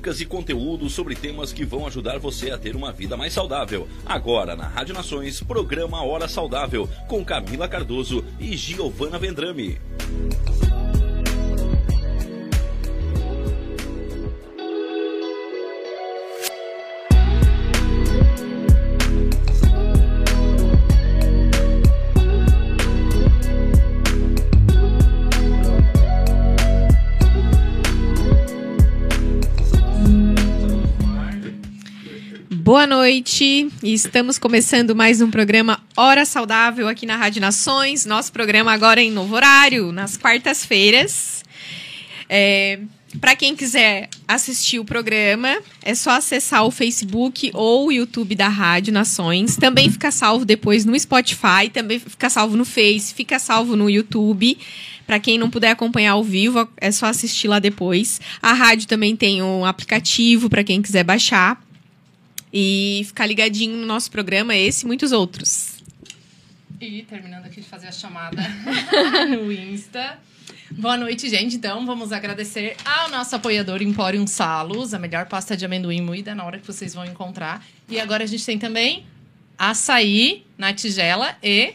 Dicas e conteúdos sobre temas que vão ajudar você a ter uma vida mais saudável. Agora na Rádio Nações, programa Hora Saudável, com Camila Cardoso e Giovana Vendrame. Boa noite, estamos começando mais um programa Hora Saudável aqui na Rádio Nações. Nosso programa agora é em novo horário, nas quartas-feiras. É, Para quem quiser assistir o programa, é só acessar o Facebook ou o YouTube da Rádio Nações. Também fica salvo depois no Spotify, também fica salvo no Face, fica salvo no YouTube. Para quem não puder acompanhar ao vivo, é só assistir lá depois. A rádio também tem um aplicativo para quem quiser baixar e ficar ligadinho no nosso programa, esse e muitos outros. E terminando aqui de fazer a chamada no Insta. Boa noite, gente. Então, vamos agradecer ao nosso apoiador Emporium Salos, a melhor pasta de amendoim moída na hora que vocês vão encontrar. E agora a gente tem também açaí na tigela e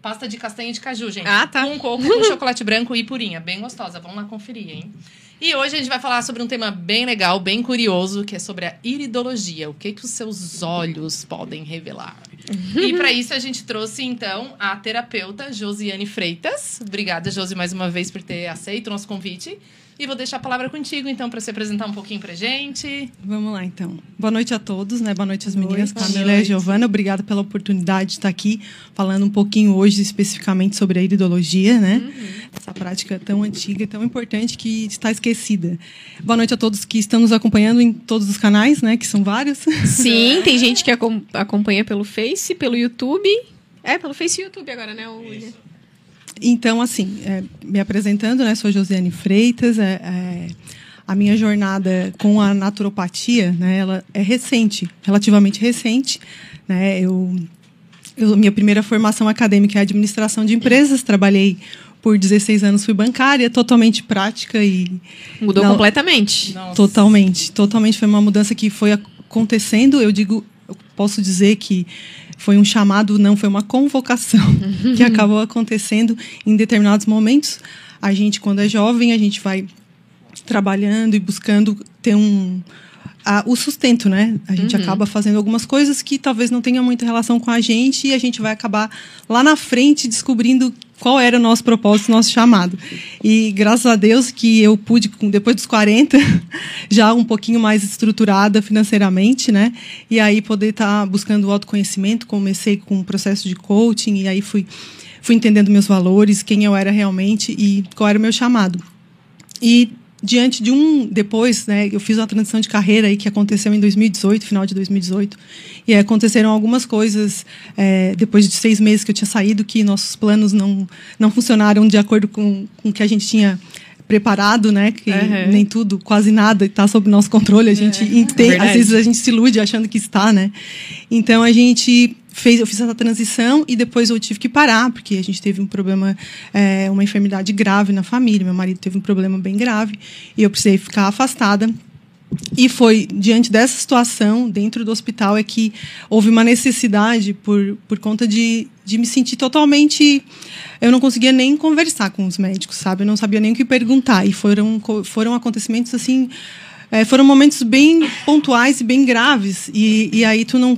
pasta de castanha de caju, gente. Ah, tá. Com coco, com chocolate branco e purinha. Bem gostosa. Vamos lá conferir, hein? E hoje a gente vai falar sobre um tema bem legal, bem curioso, que é sobre a iridologia. O que, que os seus olhos podem revelar? e para isso a gente trouxe, então, a terapeuta Josiane Freitas. Obrigada, Josi, mais uma vez por ter aceito o nosso convite. E vou deixar a palavra contigo, então, para se apresentar um pouquinho pra gente. Vamos lá, então. Boa noite a todos, né? Boa noite às meninas, boa Camila noite. e Giovana. Obrigada pela oportunidade de estar aqui falando um pouquinho hoje especificamente sobre a iridologia, né? Essa prática tão antiga e tão importante que está esquecida. Boa noite a todos que estão nos acompanhando em todos os canais, né? Que são vários. Sim, tem gente que acom- acompanha pelo Face, pelo YouTube. É, pelo Face e YouTube agora, né, William? Então, assim, é, me apresentando, né? Sou Josiane Freitas. é, é, a minha jornada com a naturopatia, né? Ela é recente, relativamente recente, né? Eu, eu minha primeira formação acadêmica é administração de empresas. Trabalhei por 16 anos, fui bancária, totalmente prática e Mudou Não. completamente. Nossa. Totalmente, totalmente foi uma mudança que foi acontecendo. Eu digo, eu posso dizer que foi um chamado, não foi uma convocação que acabou acontecendo em determinados momentos. A gente, quando é jovem, a gente vai trabalhando e buscando ter um a- o sustento, né? A gente acaba fazendo algumas coisas que talvez não tenham muita relação com a gente e a gente vai acabar lá na frente descobrindo qual era o nosso propósito, nosso chamado. E graças a Deus que eu pude, depois dos 40, já um pouquinho mais estruturada financeiramente, né? E aí poder estar tá buscando o autoconhecimento. Comecei com um processo de coaching e aí fui, fui entendendo meus valores, quem eu era realmente e qual era o meu chamado. E diante de um depois, né, eu fiz uma transição de carreira aí que aconteceu em 2018, final de 2018, e aconteceram algumas coisas é, depois de seis meses que eu tinha saído que nossos planos não não funcionaram de acordo com, com o que a gente tinha preparado, né? Que uhum. nem tudo, quase nada está sob nosso controle. A gente é. entende, às vezes a gente se ilude achando que está, né? Então a gente fez, eu fiz essa transição e depois eu tive que parar porque a gente teve um problema, é, uma enfermidade grave na família. Meu marido teve um problema bem grave e eu precisei ficar afastada. E foi diante dessa situação, dentro do hospital, é que houve uma necessidade por, por conta de, de me sentir totalmente. Eu não conseguia nem conversar com os médicos, sabe? Eu não sabia nem o que perguntar. E foram, foram acontecimentos assim. É, foram momentos bem pontuais e bem graves. E, e aí tu não.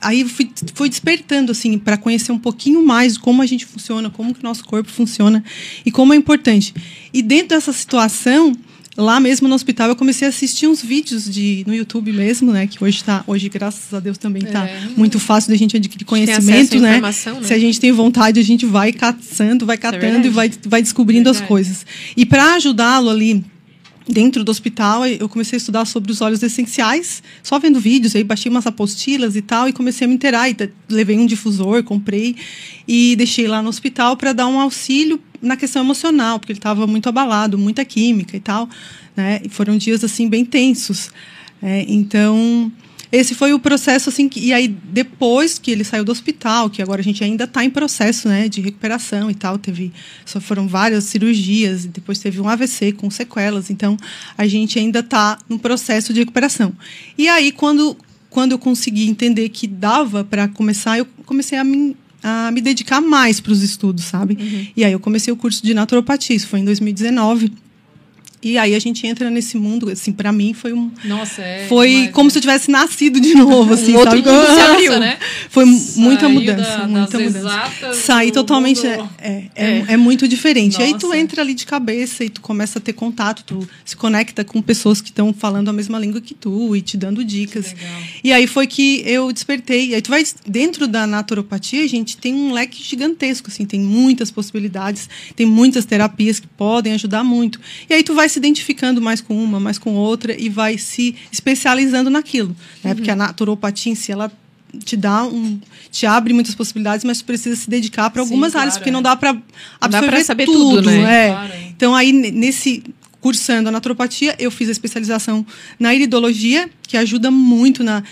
Aí fui, fui despertando assim para conhecer um pouquinho mais como a gente funciona, como que o nosso corpo funciona e como é importante. E dentro dessa situação, lá mesmo no hospital eu comecei a assistir uns vídeos de no YouTube mesmo, né, que hoje está, hoje graças a Deus também está é. muito fácil da gente adquirir conhecimento, né? né? Se a gente tem vontade, a gente vai caçando, vai é catando é e vai vai descobrindo as coisas. E para ajudá-lo ali dentro do hospital, eu comecei a estudar sobre os óleos essenciais, só vendo vídeos, aí baixei umas apostilas e tal, e comecei a me inteirar. E levei um difusor, comprei e deixei lá no hospital para dar um auxílio na questão emocional, porque ele estava muito abalado, muita química e tal. Né? E foram dias assim bem tensos. É, então esse foi o processo assim que, e aí depois que ele saiu do hospital que agora a gente ainda está em processo né de recuperação e tal teve só foram várias cirurgias depois teve um AVC com sequelas então a gente ainda está no processo de recuperação e aí quando quando eu consegui entender que dava para começar eu comecei a me a me dedicar mais para os estudos, sabe? Uhum. E aí eu comecei o curso de naturopatia, isso foi em 2019. E aí a gente entra nesse mundo, assim, para mim foi um. Nossa, é. Foi como se eu tivesse nascido de novo, assim, um outro sabe? Mundo se abriu, né? Foi muita mudança, da, muita mudança. Sair totalmente. É, é, é, é, muito diferente. Nossa. E aí tu entra ali de cabeça e tu começa a ter contato, tu se conecta com pessoas que estão falando a mesma língua que tu e te dando dicas. E aí foi que eu despertei. E aí tu vai. Dentro da naturopatia, a gente tem um leque gigantesco, assim, tem muitas possibilidades, tem muitas terapias que podem ajudar muito. E aí tu vai se identificando mais com uma, mais com outra e vai se especializando naquilo, né? Uhum. Porque a naturopatia em si, ela te dá um te abre muitas possibilidades mas precisa se dedicar para algumas Sim, áreas porque não dá para absorver dá saber tudo, tudo né? É. Claro, é. então aí nesse cursando a naturopatia eu fiz a especialização na iridologia que ajuda muito na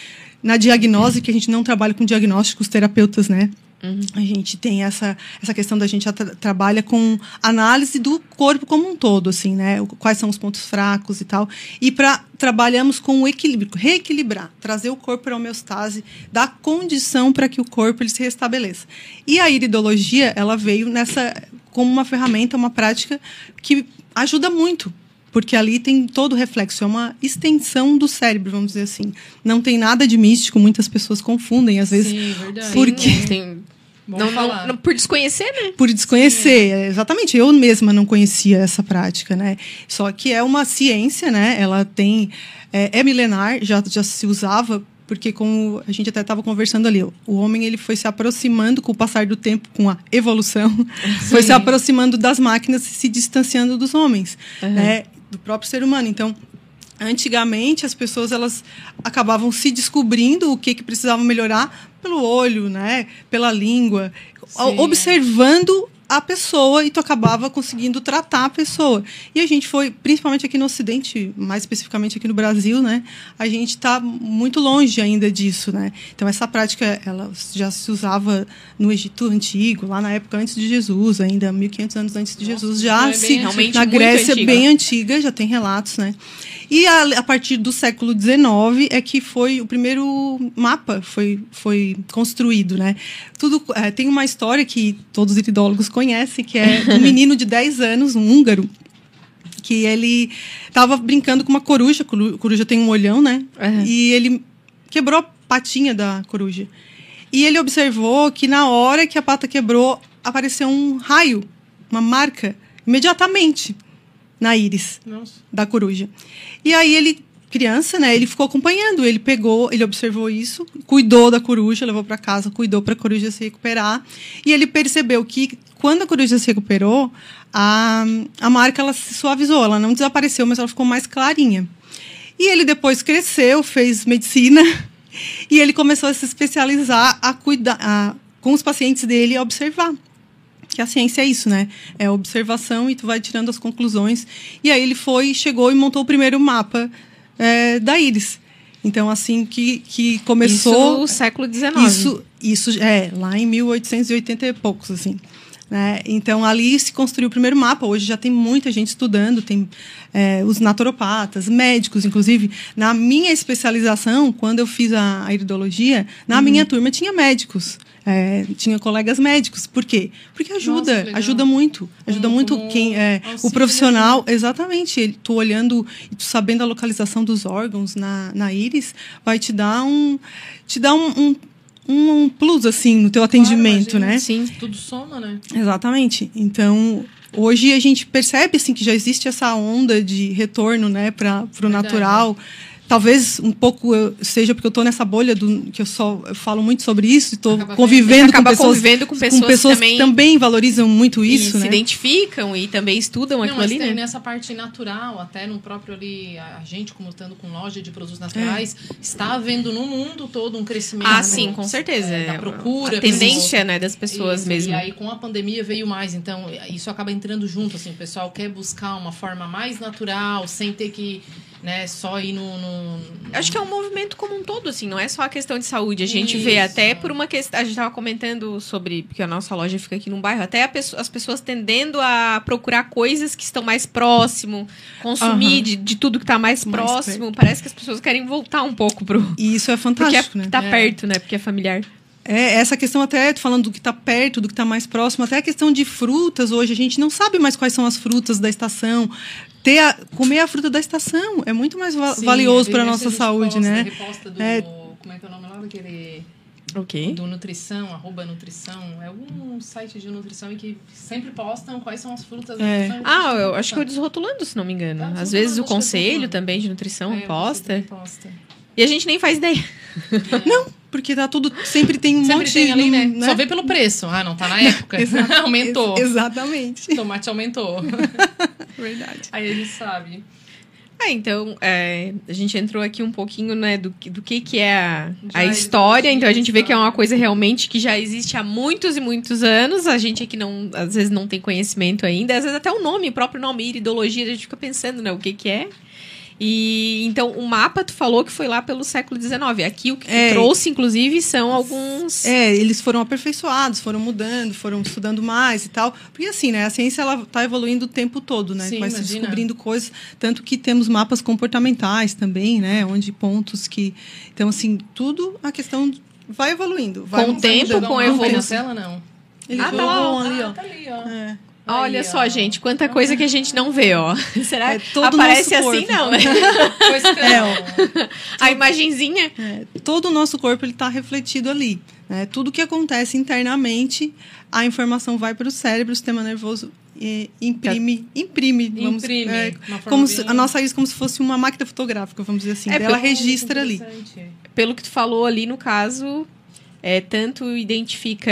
na diagnose que a gente não trabalha com diagnósticos terapeutas né Uhum. A gente tem essa, essa questão da gente tra trabalha com análise do corpo como um todo, assim, né? Quais são os pontos fracos e tal. E para trabalhamos com o equilíbrio, reequilibrar, trazer o corpo para a homeostase, dar condição para que o corpo ele se restabeleça. E a iridologia, ela veio nessa como uma ferramenta, uma prática que ajuda muito porque ali tem todo o reflexo, é uma extensão do cérebro, vamos dizer assim. Não tem nada de místico, muitas pessoas confundem, às vezes. Sim, verdade. Porque. Sim, tem... Não, não, não, por desconhecer, né? Por desconhecer, Sim. exatamente. Eu mesma não conhecia essa prática, né? Só que é uma ciência, né? Ela tem é, é milenar, já já se usava porque como a gente até estava conversando ali, o homem ele foi se aproximando com o passar do tempo, com a evolução, Sim. foi se aproximando das máquinas e se distanciando dos homens, uhum. né? do próprio ser humano. Então, antigamente as pessoas elas acabavam se descobrindo o que que precisavam melhorar pelo olho, né, pela língua, Sim. observando a pessoa e tu acabava conseguindo tratar a pessoa. E a gente foi, principalmente aqui no Ocidente, mais especificamente aqui no Brasil, né? A gente está muito longe ainda disso, né? Então essa prática ela já se usava no Egito antigo, lá na época antes de Jesus, ainda 1500 anos antes de Nossa, Jesus, já é se na Grécia bem antiga, já tem relatos, né? E a, a, partir do século XIX é que foi o primeiro mapa foi, foi construído, né? Tudo é, tem uma história que todos os iridólogos conhecem, que é um menino de 10 anos, um húngaro, que ele estava brincando com uma coruja, coruja tem um olhão, né? Uhum. E ele quebrou a patinha da coruja. E ele observou que na hora que a pata quebrou, apareceu um raio uma marca imediatamente na íris Nossa. da coruja. E aí ele, criança, né, ele ficou acompanhando, ele pegou, ele observou isso, cuidou da coruja, levou para casa, cuidou para a coruja se recuperar, e ele percebeu que quando a coruja se recuperou, a, a marca ela se suavizou, ela não desapareceu, mas ela ficou mais clarinha. E ele depois cresceu, fez medicina, e ele começou a se especializar a cuidar a, com os pacientes dele a observar que a ciência é isso, né? É observação e tu vai tirando as conclusões. E aí ele foi, chegou e montou o primeiro mapa é, da íris. Então, assim que, que começou... Isso no século XIX. Isso, isso é, lá em 1880 e poucos, assim. Né? Então, ali se construiu o primeiro mapa. Hoje já tem muita gente estudando, tem é, os naturopatas, médicos, inclusive. Na minha especialização, quando eu fiz a, a iridologia, na Uhum. minha turma tinha médicos. É, tinha colegas médicos. Por quê? Porque ajuda, Nossa, ajuda muito. Ajuda Como- muito quem é o profissional. Exatamente. Ele, tu olhando e tu sabendo a localização dos órgãos na, na íris, vai te dar um te dar um, um, um plus assim no teu atendimento, imagina. né? Sim. Tudo soma, né? Exatamente. Então, hoje a gente percebe assim que já existe essa onda de retorno, né, para o natural. Talvez um pouco eu- seja porque eu estou nessa bolha do que eu só eu falo muito sobre isso e estou convivendo com pessoas, convivendo com pessoas que também- valorizam muito E isso, se né? identificam e também estudam Não, aquilo ali, tem né? nessa parte natural, até no próprio ali, a gente, como estando com loja de produtos naturais, está havendo no mundo todo um crescimento. Ah, né, sim, com certeza. é, da procura. A pelos- tendência, né, das pessoas Isso, mesmo. E aí, com a pandemia, veio mais. Então, isso acaba entrando junto, assim. O pessoal quer buscar uma forma mais natural, sem ter que, né, só ir no... no- Acho que é um movimento como um todo, assim, não é só a questão de saúde. A gente vê Isso. até por uma questão. A gente estava comentando sobre. Porque a nossa loja fica aqui num bairro, até a pesso- as pessoas tendendo a procurar coisas que estão mais próximo, consumir Aham. de, de tudo que está mais, Mais próximo. Parece que as pessoas querem voltar um pouco pro. E isso é Porque é, fantástico, né? tá É. perto, né? Porque é familiar. É, essa questão até, falando do que está perto, do que está mais próximo, até a questão de frutas hoje, a gente não sabe mais quais são as frutas da estação. Ter a- comer a fruta da estação é muito mais va- Sim, valioso é, para a nossa saúde, posta, né? do, É. Como é que é o nome lá daquele... Ok. Do Nutrição, arroba Nutrição. É algum site de nutrição em que sempre postam quais são as frutas da É. Ah, eu acho que o Desrotulando, se não me engano. Ah, Às vezes o conselho também de nutrição É, posta. posta. E a gente nem faz ideia. Porque tá tudo. Sempre tem um Sempre monte tem ali, de. né? Só vê pelo preço. Ah, não tá na época. Aumentou. ex- exatamente. O tomate aumentou. Verdade. Aí a gente sabe. É, então, é, a gente entrou aqui um pouquinho, né, do, que- do que, que é a, a história. Então, a gente vê que é uma coisa realmente que já existe há muitos e muitos anos. A gente aqui, não, às vezes, não tem conhecimento ainda. Às vezes, até o nome, o próprio nome, iridologia, a gente fica pensando, né, o que que é. E, então, o mapa, tu falou que foi lá pelo século XIX. Aqui, o que É. trouxe, inclusive, são alguns... É, eles foram aperfeiçoados, foram mudando, foram estudando mais e tal. Porque assim, né, a ciência ela tá evoluindo o tempo todo, né? Sim, Vai se descobrindo coisas, tanto que temos mapas comportamentais também, né, onde pontos que Então assim, tudo a questão vai evoluindo, vai Com o tempo, com a evolução. tela, não. Ele Ah, tá ali, ah, ó. tá ali, ó. É. Olha Aí, só, ó. gente, quanta coisa que a gente não vê, ó. Será É que todo o aparece nosso assim? Não, né? Pois que É. A imagenzinha. É, todo o nosso corpo ele está refletido ali. Né? Tudo que acontece internamente, a informação vai para o cérebro, o sistema nervoso eh, imprime, imprime, vamos, Imprime, é, como se- a nossa íris como se fosse uma máquina fotográfica, vamos dizer assim. É, ela registra ali. Pelo que tu falou ali no caso, é, tanto identifica.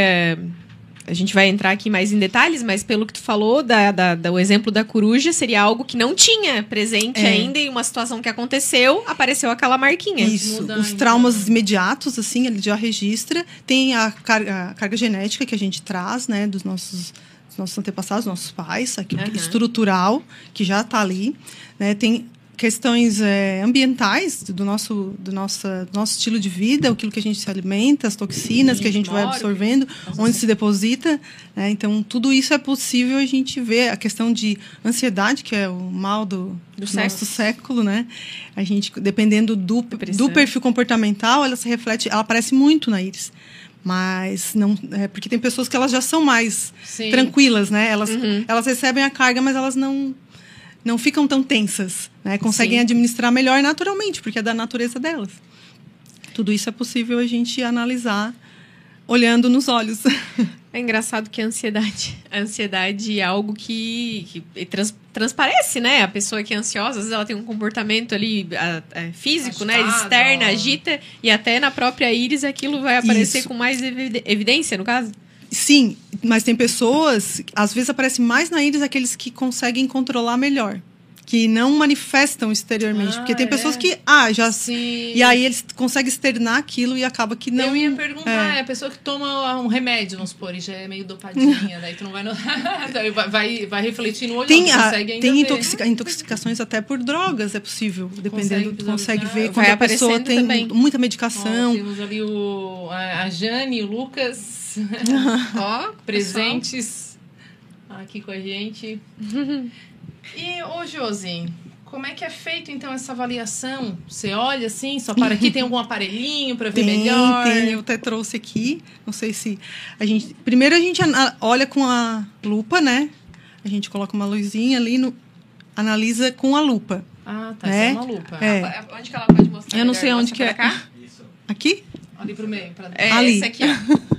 A gente vai entrar aqui mais em detalhes, mas pelo que tu falou, da, da, da- o exemplo da coruja seria algo que não tinha presente É. ainda, e uma situação que aconteceu, apareceu aquela marquinha. Isso, os traumas imediatos, assim, ele já registra. Tem a carga, a carga genética que a gente traz, né, dos nossos, dos nossos antepassados, nossos pais, aquilo Aham. estrutural, que já está ali. Né, tem questões é, ambientais do nosso, do, nossa, do nosso estilo de vida, aquilo que a gente se alimenta, as toxinas que a gente vai absorvendo, onde se deposita. né, então, tudo isso é possível a gente ver. A questão de ansiedade, que é o mal do, Do do século. nosso século, né? A gente, dependendo do, Depressão. do perfil comportamental, ela se reflete, ela aparece muito na íris. Mas não. É porque tem pessoas que elas já são mais Sim. tranquilas, né? Elas, Uhum. elas recebem a carga, mas elas não. Não ficam tão tensas, né? Conseguem Sim. administrar melhor naturalmente, porque é da natureza delas. Tudo isso é possível a gente analisar olhando nos olhos. É engraçado que a ansiedade, a ansiedade é algo que, que trans, transparece, né? A pessoa que é ansiosa, às vezes ela tem um comportamento ali a, a, físico, né? Agitado. Externa, agita, e até na própria íris aquilo vai aparecer Isso. com mais evidência, no caso. Sim, mas tem pessoas, às vezes aparece mais na íris aqueles que conseguem controlar melhor. Que não manifestam exteriormente. Ah, porque tem é? pessoas que, ah, já. Sim. E aí eles conseguem externar aquilo e acaba que não. eu ia perguntar, é. a pessoa que toma um remédio, vamos supor, e já é meio dopadinha, daí tu não vai no... vai, vai, vai refletir no olho, Tem, não, consegue ainda tem intoxica- intoxicações até por drogas, é possível. Dependendo, tu consegue ver quando a pessoa tem também. muita medicação. temos ali o, a, a Jane, o Lucas, Ó, presentes aqui com a gente. E, ô Josi, como é que é feito então essa avaliação? Você olha assim, só para aqui, tem algum aparelhinho para ver Tem, melhor? tem, eu até trouxe aqui. Não sei se. A gente, primeiro a gente olha com a lupa, né? A gente coloca uma luzinha ali, no, analisa com a lupa. Ah, tá, É? isso é uma lupa. É. Onde que ela pode mostrar? Eu não melhor? sei onde Mostra que é. cá? Aqui? Ali pro meio. É Ali. esse aqui, ó.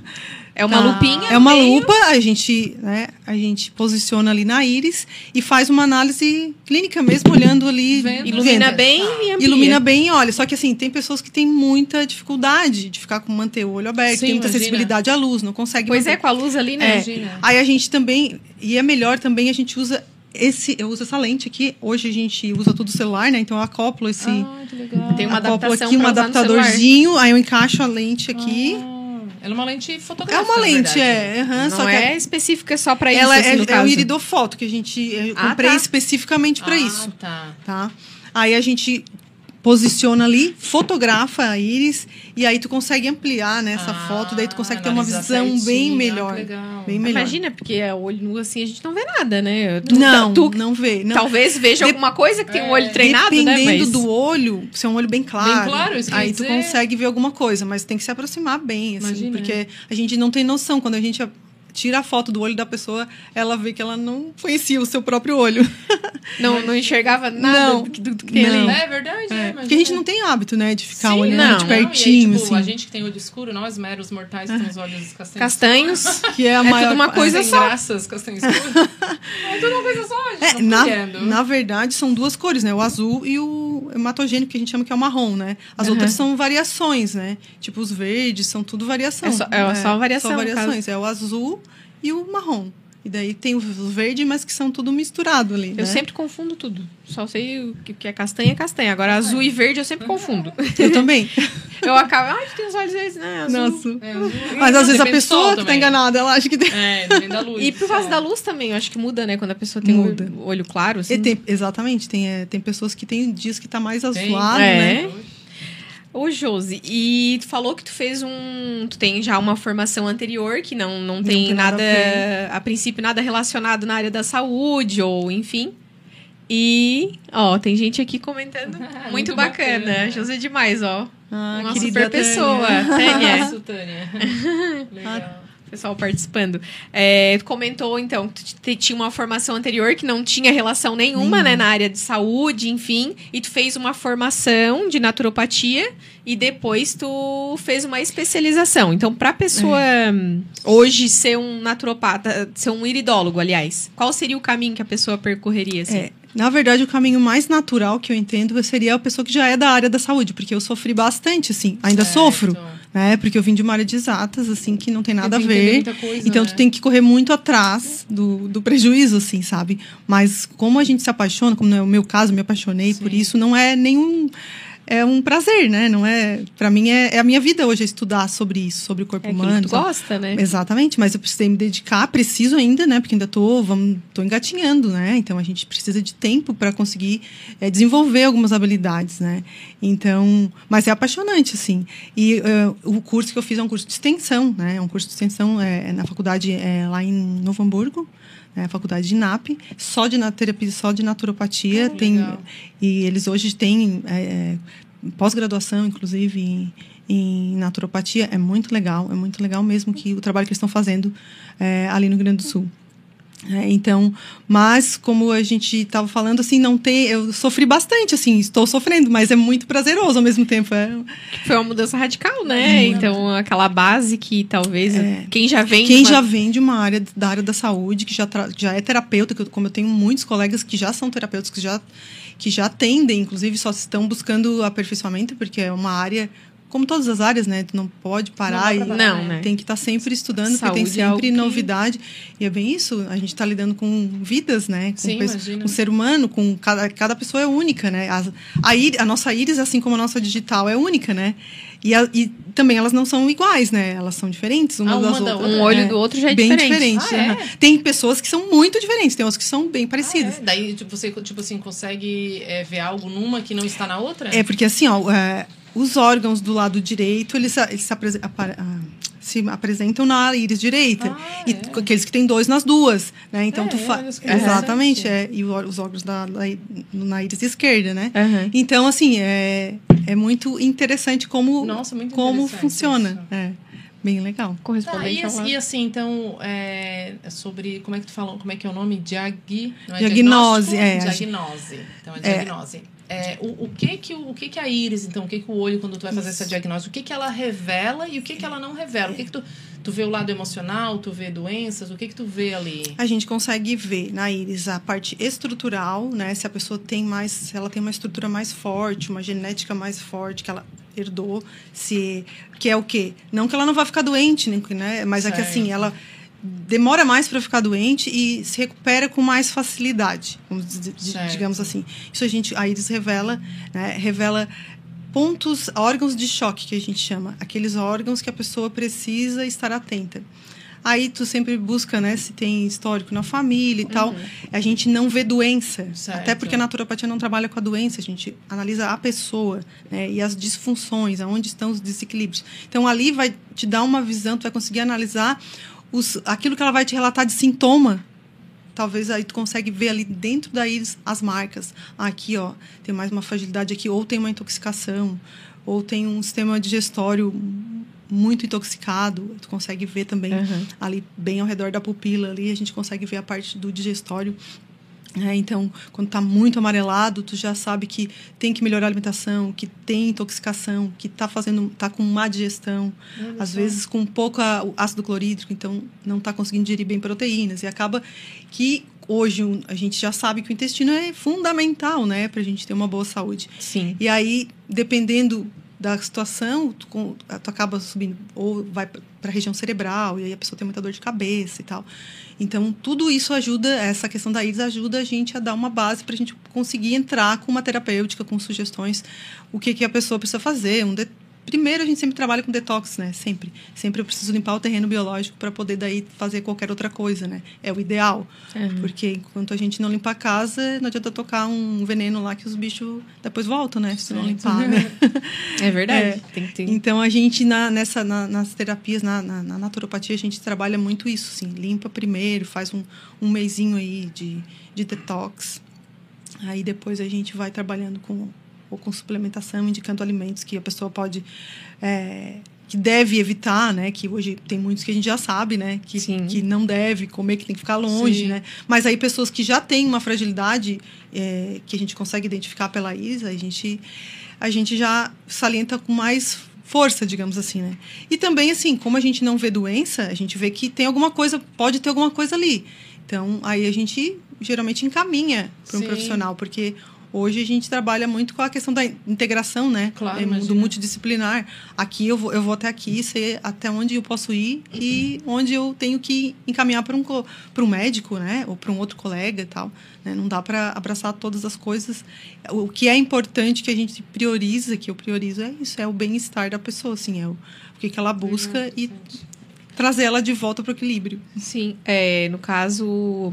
É uma Tá. lupinha. É uma meio. lupa, a gente, né, a gente posiciona ali na íris e faz uma análise clínica mesmo, olhando ali. Vendo. Ilumina vendo. bem e amplia. Ilumina bem, e olha. Só que assim, tem pessoas que têm muita dificuldade de ficar com manter o olho aberto, Sim, tem muita imagina. acessibilidade à luz, não consegue Pois manter. é, com a luz ali, né? É. Imagina. Aí a gente também, e é melhor também, a gente usa esse, eu uso essa lente aqui. Hoje a gente usa tudo celular, né? Então eu acoplo esse. Ah, que legal. Tem uma adaptação aqui, um adaptadorzinho, aí eu encaixo a lente aqui. Ah, ela é uma lente é fotográfica. uma na lente, verdade. é. aham, Não só que é específica só pra isso, ela assim, é, no é caso. o iridofoto que a gente eu Ah, comprei tá. especificamente para ah, isso, tá. tá? Aí a gente posiciona ali, fotografa a íris e aí tu consegue ampliar né, essa Ah, foto, daí tu consegue ter uma visão bem certinho. Ah, melhor. legal. Bem melhor. Imagina, porque é olho nu assim, a gente não vê nada, né? Tu, não, tu não vê. Não. talvez veja Dep- alguma coisa que tem um É. olho treinado, né? Dependendo Mas... do olho, se é um olho bem claro, claro, isso que eu aí tu dizer. consegue ver alguma coisa, mas tem que se aproximar bem, assim, Imagina. porque a gente não tem noção. Quando a gente tira a foto do olho da pessoa, ela vê que ela não conhecia o seu próprio olho. Não, não enxergava nada Não, do, que- do que tem não. ali. É verdade, é. imagina. Porque a gente não tem hábito, né, de ficar Sim, olhando não. de Não, e aí, pertinho, tipo, assim. A gente que tem olho escuro, nós meros mortais que temos olhos castanhos. Castanhos. Que é a É maior tudo uma coisa só. graças, castanho escuro. é tudo uma coisa só, a gente É, na, entendo. na verdade, são duas cores, né? O azul e o hematogênico, que a gente chama que é o marrom, né? As Aham. outras são variações, né? Tipo, os verdes são tudo variação. É só- é só variação, Só no variações. É o azul e o marrom. E daí tem o verde, mas que são tudo misturado ali, Eu né? sempre confundo tudo. Só sei o que que é castanha é castanha. Agora, azul e verde eu sempre confundo. Eu também. Eu acabo, ai, tem os olhos verdes, né? Azul. Nossa. É, azul. Mas às vezes a pessoa que tá enganada, ela acha que tem... É, depende da luz. E por causa é. da luz também, eu acho que muda, né? Quando a pessoa tem Muda. o olho claro, assim. E tem- exatamente, tem, é, tem pessoas que tem dias que tá mais Tem. azulado, É. Ô, Josi, e tu falou que tu fez um. Tu tem já uma formação anterior que não, não, tem, tem nada nada, a a, princípio, nada relacionado na área da saúde, ou enfim. E, ó, tem gente aqui comentando. muito, Muito bacana. bacana. Josi é demais, ó. Ah, Uma querida super Tânia. pessoa. Tânia. Tânia. Legal. Pessoal participando. É, tu comentou, então, que tu tinha uma formação anterior que não tinha relação nenhuma, né, na área de saúde, enfim, e tu fez uma formação de naturopatia e depois tu fez uma especialização. Então, pra pessoa hum, hoje ser um naturopata, ser um iridólogo, aliás, qual seria o caminho que a pessoa percorreria, assim? É, na verdade, o caminho mais natural que eu entendo seria a pessoa que já é da área da saúde, porque eu sofri bastante, assim, ainda Certo. sofro, né? Porque eu vim de uma área de exatas, assim, que não tem nada a ver. coisa, Então, né? tu tem que correr muito atrás do, do prejuízo, assim, sabe? Mas como a gente se apaixona, como é o meu caso, me apaixonei por Sim. isso, não é nenhum. É um prazer, né? Não é. Para mim é, é a minha vida hoje é estudar sobre isso, sobre o corpo É humano. que tu gosta, né? Exatamente, mas eu precisei me dedicar, preciso ainda, né? Porque ainda tô, vamos, tô engatinhando, né? Então a gente precisa de tempo para conseguir eh, desenvolver algumas habilidades, né? Então, mas é apaixonante, assim. E eh, o curso que eu fiz é um curso de extensão, né? É um curso de extensão é, na faculdade é, lá em Novo Hamburgo. Né, a faculdade de NAP, só de terapia, só de naturopatia. Ah, tem, legal. e eles hoje têm é, pós-graduação, inclusive, em, em naturopatia. É muito legal, é muito legal mesmo que o trabalho que eles estão fazendo é, ali no Rio Grande do Sul. É, então, mas como a gente estava falando, assim, não tem, eu sofri bastante, assim, estou sofrendo, mas é muito prazeroso ao mesmo tempo. É, Foi uma mudança radical, né? Então, aquela base que talvez É. quem já vem. quem uma- já vem de uma área da área da saúde, que já, tra- já é terapeuta, que eu- como eu tenho muitos colegas que já são terapeutas, que já, que já atendem, inclusive só estão buscando aperfeiçoamento, porque é uma área, como todas as áreas, né? Tu não pode parar Não e parar, Não, né? tem que estar sempre estudando, porque Saúde tem é sempre que- novidade. E é bem isso, a gente está lidando com vidas, né? Com, Sim, pes- imagina. com ser humano, com cada, cada pessoa é única, né? As- a, a nossa íris, assim como a nossa digital, é única, né? E, a- e também elas não são iguais, né? Elas são diferentes umas Ah, uma das da outras. Um olho do outro já é bem diferente. diferente. Ah, é? aham. Tem pessoas que são muito diferentes, tem outras que são bem parecidas. Ah, é? Daí tipo, você tipo assim consegue é, ver algo numa que não está na outra? É, porque assim, ó, é, os órgãos do lado direito, eles, se- eles se, apare- ah, se apresentam na íris direita. Ah, e é. aqueles que têm dois nas duas, né? Então É, tu que Exatamente, é. E os órgãos da, da, na íris esquerda, né? Aham. Então, assim, é, é muito interessante como, Nossa, muito como interessante funciona. isso. É, bem legal. Tá, Correspondente e, ao assim, e assim, então, é, é sobre. Como é que tu falou? Como é que é o nome? Não é Diagnose, é, Diagnose. Então, é diagnose. É, o, o que que o, que que a íris, então, o que que o olho, quando tu vai fazer essa diagnose, o que que ela revela e o que que ela não revela? O que que tu, tu vê o lado emocional, tu vê doenças, o que que tu vê ali? A gente consegue ver na íris a parte estrutural, né? Se a pessoa tem mais, se ela tem uma estrutura mais forte, uma genética mais forte que ela herdou, se que é o quê? Não que ela não vai ficar doente, né? Mas é que assim, Certo. ela demora mais para ficar doente e se recupera com mais facilidade, digamos assim. Isso a gente, a íris revela, né? Revela pontos, órgãos de choque que a gente chama, aqueles órgãos que a pessoa precisa estar atenta. Aí tu sempre busca, né, se tem histórico na família e tal. A gente não vê doença, Certo. até porque a naturopatia não trabalha com a doença, a gente analisa a pessoa, né, e as disfunções, aonde estão os desequilíbrios. Então ali vai te dar uma visão, tu vai conseguir analisar os, aquilo que ela vai te relatar de sintoma. Talvez aí tu consegue ver ali dentro da íris as marcas. Ah, aqui, ó, tem mais uma fragilidade aqui, ou tem uma intoxicação, ou tem um sistema digestório muito intoxicado. Tu consegue ver também Aham. ali bem ao redor da pupila ali, a gente consegue ver a parte do digestório. É, então, quando está muito amarelado, tu já sabe que tem que melhorar a alimentação, que tem intoxicação, que está fazendo, tá com má digestão, às vezes com pouco ácido clorídrico, então não está conseguindo digerir bem proteínas e acaba que hoje a gente já sabe que o intestino é fundamental, né, para a gente ter uma boa saúde. Sim. E aí, dependendo da situação, tu, tu acaba subindo ou vai para a região cerebral e aí a pessoa tem muita dor de cabeça e tal. Então, tudo isso ajuda, essa questão da íris ajuda a gente a dar uma base para a gente conseguir entrar com uma terapêutica, com sugestões, o que, que a pessoa precisa fazer. Um de- Primeiro, a gente sempre trabalha com detox, né? Sempre. Sempre eu preciso limpar o terreno biológico para poder daí fazer qualquer outra coisa, né? É o ideal. Porque enquanto a gente não limpa a casa, não adianta tocar um veneno lá que os bichos depois voltam, né? Se não limpar, né? É verdade. É. Tem que ter. Então a gente na, nessa na- nas terapias na, na, na naturopatia a gente trabalha muito isso, assim, limpa primeiro, faz um, um mêsinho aí de, de detox, aí depois a gente vai trabalhando com ou com suplementação, indicando alimentos que a pessoa pode é, que deve evitar, né? Que hoje tem muitos que a gente já sabe, né? Que, Sim. que não deve comer, que tem que ficar longe, Sim. né? Mas aí pessoas que já têm uma fragilidade é, que a gente consegue identificar pela ISA, a gente, a gente já salienta com mais força, digamos assim, né? E também, assim, como a gente não vê doença, a gente vê que tem alguma coisa, pode ter alguma coisa ali. Então, aí a gente geralmente encaminha para um Sim. profissional, porque hoje a gente trabalha muito com a questão da integração, né? Claro, É, do multidisciplinar. Aqui eu vou, eu vou até aqui, sei até onde eu posso ir e onde eu tenho que encaminhar para um, co- para um médico, né? Ou para um outro colega e tal. né? Não dá para abraçar todas as coisas. O que é importante que a gente prioriza, que eu priorizo, é isso, é o bem-estar da pessoa, assim, é o, o que, que ela busca e trazer ela de volta para o equilíbrio. Sim, é, no caso,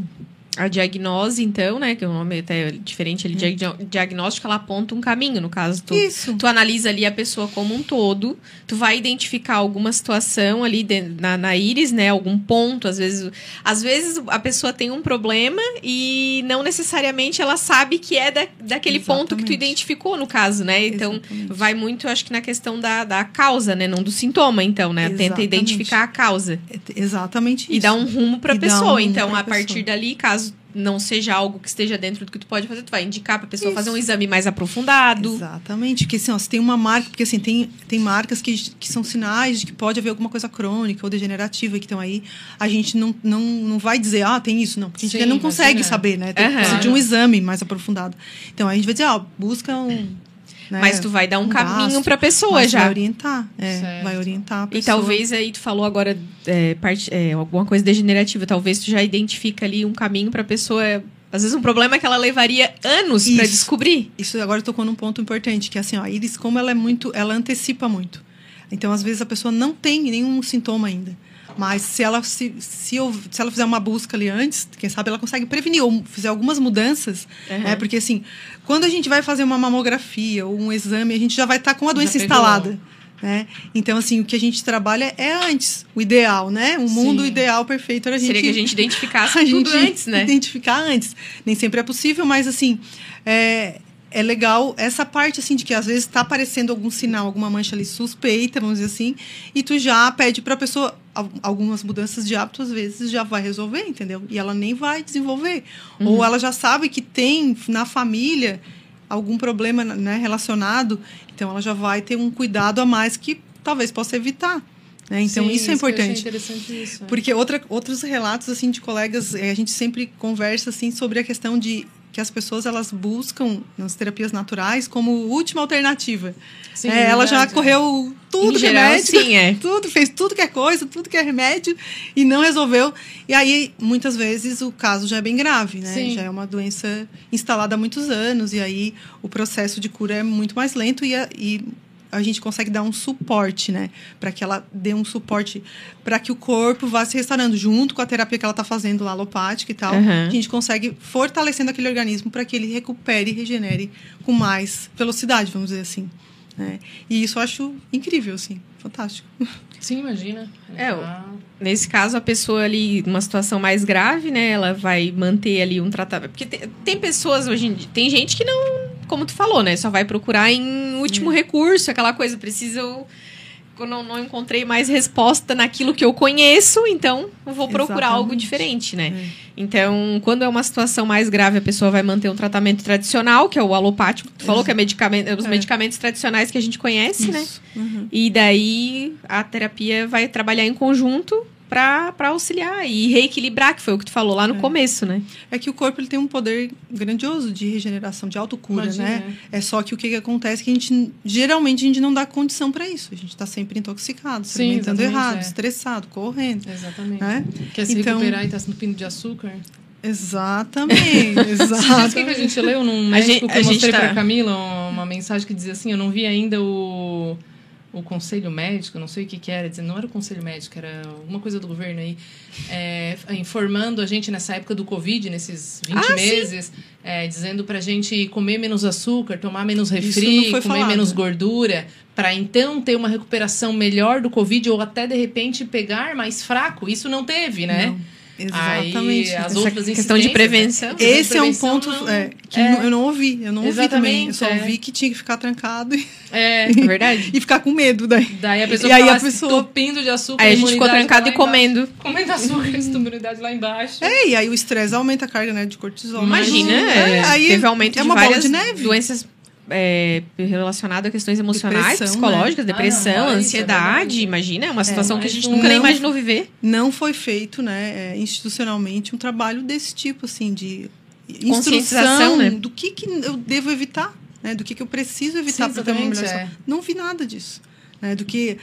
a diagnose, então, né? Que o nome até é diferente ali, diag- diagnóstico, ela aponta um caminho, no caso. Tu, Isso. tu analisa ali a pessoa como um todo, tu vai identificar alguma situação ali de- na, na íris, né? Algum ponto, às vezes. Às vezes a pessoa tem um problema e não necessariamente ela sabe que é da, daquele ponto que tu Exatamente. identificou, no caso, né? Então, Exatamente. vai muito, acho que, na questão da, da causa, né? Não do sintoma, então, né? Tenta Exatamente. identificar a causa. É exatamente E isso. dá um rumo pra E dá pessoa. um então, pra a partir pessoa. dali, caso não seja algo que esteja dentro do que tu pode fazer, tu vai indicar pra pessoa Isso. fazer um exame mais aprofundado. Exatamente, porque assim, ó, se tem uma marca, porque assim, tem, tem marcas que, que são sinais de que pode haver alguma coisa crônica ou degenerativa que estão aí, a gente não, não, não vai dizer, ah, tem isso, não, porque a gente Sim, não consegue saber, né? Tem precisa de um exame mais aprofundado. Então a gente vai dizer, ó, busca um. Né, Mas tu vai dar um, um caminho gasto, pra pessoa mas já. Vai orientar, é, vai orientar a E pessoa. talvez aí tu falou agora é, parte, é, alguma coisa degenerativa, talvez tu já identifica ali um caminho pra pessoa. Às vezes um problema que ela levaria anos pra Isso. descobrir. Isso agora tocou num ponto importante, que assim, ó, a íris, como ela é muito, ela antecipa muito. Então, às vezes, a pessoa não tem nenhum sintoma ainda. Mas se ela, se, se, eu- se ela fizer uma busca ali antes, quem sabe ela consegue prevenir, ou fizer algumas mudanças. Uhum. né? Porque, assim, quando a gente vai fazer uma mamografia ou um exame, a gente já vai estar com a doença instalada. Né? Então, assim, o que a gente trabalha é antes, o ideal, né? O mundo Sim. ideal perfeito era a gente Seria que a gente identificasse a tudo gente antes, né? Identificar antes. Nem sempre é possível, mas assim, é, é legal essa parte assim de que às vezes está aparecendo algum sinal, alguma mancha ali suspeita, vamos dizer assim, e tu já pede para a pessoa al- algumas mudanças de hábito às vezes já vai resolver, entendeu? E ela nem vai desenvolver. Uhum. Ou ela já sabe que tem na família algum problema né, relacionado, então ela já vai ter um cuidado a mais que talvez possa evitar. né? Então Sim, isso é importante. interessante isso. é. Porque outra, outros relatos assim de colegas, eh, a gente sempre conversa assim sobre a questão de que as pessoas elas buscam nas terapias naturais como última alternativa. Sim, É, ela já verdade, é. correu tudo que geral, é remédio, sim, é. tudo, fez tudo que é coisa, tudo que é remédio e não resolveu. E aí, muitas vezes, o caso já é bem grave, né? Sim. Já é uma doença instalada há muitos anos e aí o processo de cura é muito mais lento e e a gente consegue dar um suporte, né? Para que ela dê um suporte para que o corpo vá se restaurando junto com a terapia que ela está fazendo lá alopática e tal. Uhum. A gente consegue fortalecendo aquele organismo para que ele recupere e regenere com mais velocidade, vamos dizer assim. né? E isso eu acho incrível, assim, fantástico. Sim, imagina. É, Ah, Nesse caso, a pessoa ali, numa situação mais grave, né? Ela vai manter ali um tratamento. Porque tem, tem pessoas hoje em dia. Tem gente que não. Como tu falou, né? Só vai procurar em último recurso, aquela coisa. Precisa. Eu, não, não encontrei mais resposta naquilo que eu conheço, então eu vou procurar algo Exatamente. diferente, né? É. Então, quando é uma situação mais grave, a pessoa vai manter um tratamento tradicional, que é o alopático. Tu falou que é medicamento, os É. medicamentos tradicionais que a gente conhece, né? Isso. Uhum. E daí a terapia vai trabalhar em conjunto para auxiliar e reequilibrar, que foi o que tu falou lá no É. começo, né? É que o corpo ele tem um poder grandioso de regeneração, de autocura, Imagina, né? É só que o que, que acontece é que a gente, geralmente, a gente não dá condição para isso. A gente está sempre intoxicado, se Sim, alimentando exatamente, errado, é. estressado, correndo, Exatamente. né? Quer se Então- recuperar e tá no pino de açúcar? Exatamente, Sabe o que a exatamente. gente leu num A médico gente- que a eu gente mostrei tá- pra Camila uma mensagem que dizia assim, eu não vi ainda o, o conselho médico, não sei o que que era, não era o conselho médico, era alguma coisa do governo aí, é, informando a gente nessa época do Covid, nesses 20 Ah, meses, é, dizendo pra gente comer menos açúcar, tomar menos refri, comer falado. menos gordura, para então ter uma recuperação melhor do Covid ou até de repente pegar mais fraco. Isso não teve, né? Não, exatamente. Aí, as Essa outras questão de prevenção. né? De Esse é um prevenção ponto não- é, que é. eu não ouvi. Eu não ouvi também. Eu só Exatamente, é. ouvi que tinha que ficar trancado e, É, É verdade. e ficar com medo daí. daí a pessoa E aí a pessoa- entupindo de açúcar. Aí a gente ficou trancado e comendo. Comendo açúcar, imunidade lá embaixo. É, e aí o estresse aumenta a carga né, de cortisol. Imagina, É, é, aí teve aumento é de uma bola várias de neve. doenças é, relacionadas a questões emocionais, Depressão, psicológicas, né? depressão, Ah, não, é ansiedade. imagina, é uma situação que a gente não- nunca nem imaginou viver. não foi feito, né, é, institucionalmente, um trabalho desse tipo, assim, de Conscientização, instrução né? do que, que eu devo evitar, né, do que, que eu preciso evitar para ter uma melhor saúde. Não vi nada disso. Né, do que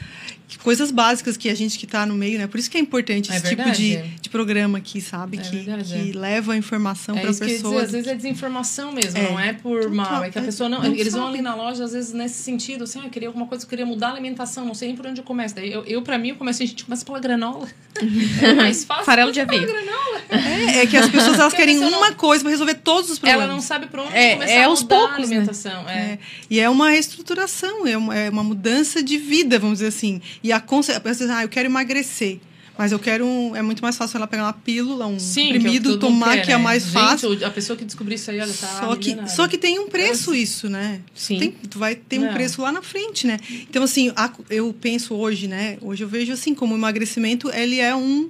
coisas básicas que a gente que está no meio, né? Por isso que é importante É esse tipo de, de programa aqui, sabe? É que, que é. leva a informação É para a pessoa. dizer, às vezes é desinformação mesmo, É. não é por Total, mal. É que a é, pessoa não. não eles vão sabe. ali na loja, às vezes, nesse sentido, assim, ah, eu queria alguma coisa, eu queria mudar a alimentação, não sei nem por onde eu começo. Daí eu, eu pra mim, eu comecei, a gente começa pela granola. É mais fácil. Farelo de aveia. granola. É, é que as pessoas elas Porque querem uma não- coisa para resolver todos os problemas. Ela não sabe por onde É, começar é a aos poucos, a né? alimentação. É. É, e é uma reestruturação, é uma, é uma mudança de vida, vamos dizer assim. E a consequência, ah, eu quero emagrecer. Mas eu quero um. É muito mais fácil ela pegar uma pílula, um Sim, comprimido, que tomar, quer, que é né? mais Gente, fácil. A pessoa que descobriu isso aí, olha, tá Só que, milionária. só que tem um preço isso, né? Sim. Tem, tu vai ter um Não. preço lá na frente, né? Então, assim, a- eu penso hoje, né? Hoje eu vejo assim, como o emagrecimento, ele é um...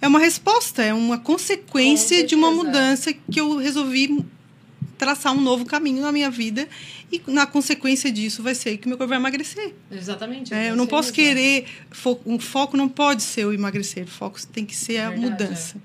É uma resposta, é uma consequência de uma mudança que eu resolvi traçar um novo caminho na minha vida e na consequência disso vai ser que o meu corpo vai emagrecer. Exatamente. É, eu é não posso mesmo. querer. fo- um foco não pode ser o emagrecer. O foco tem que ser a Verdade, mudança.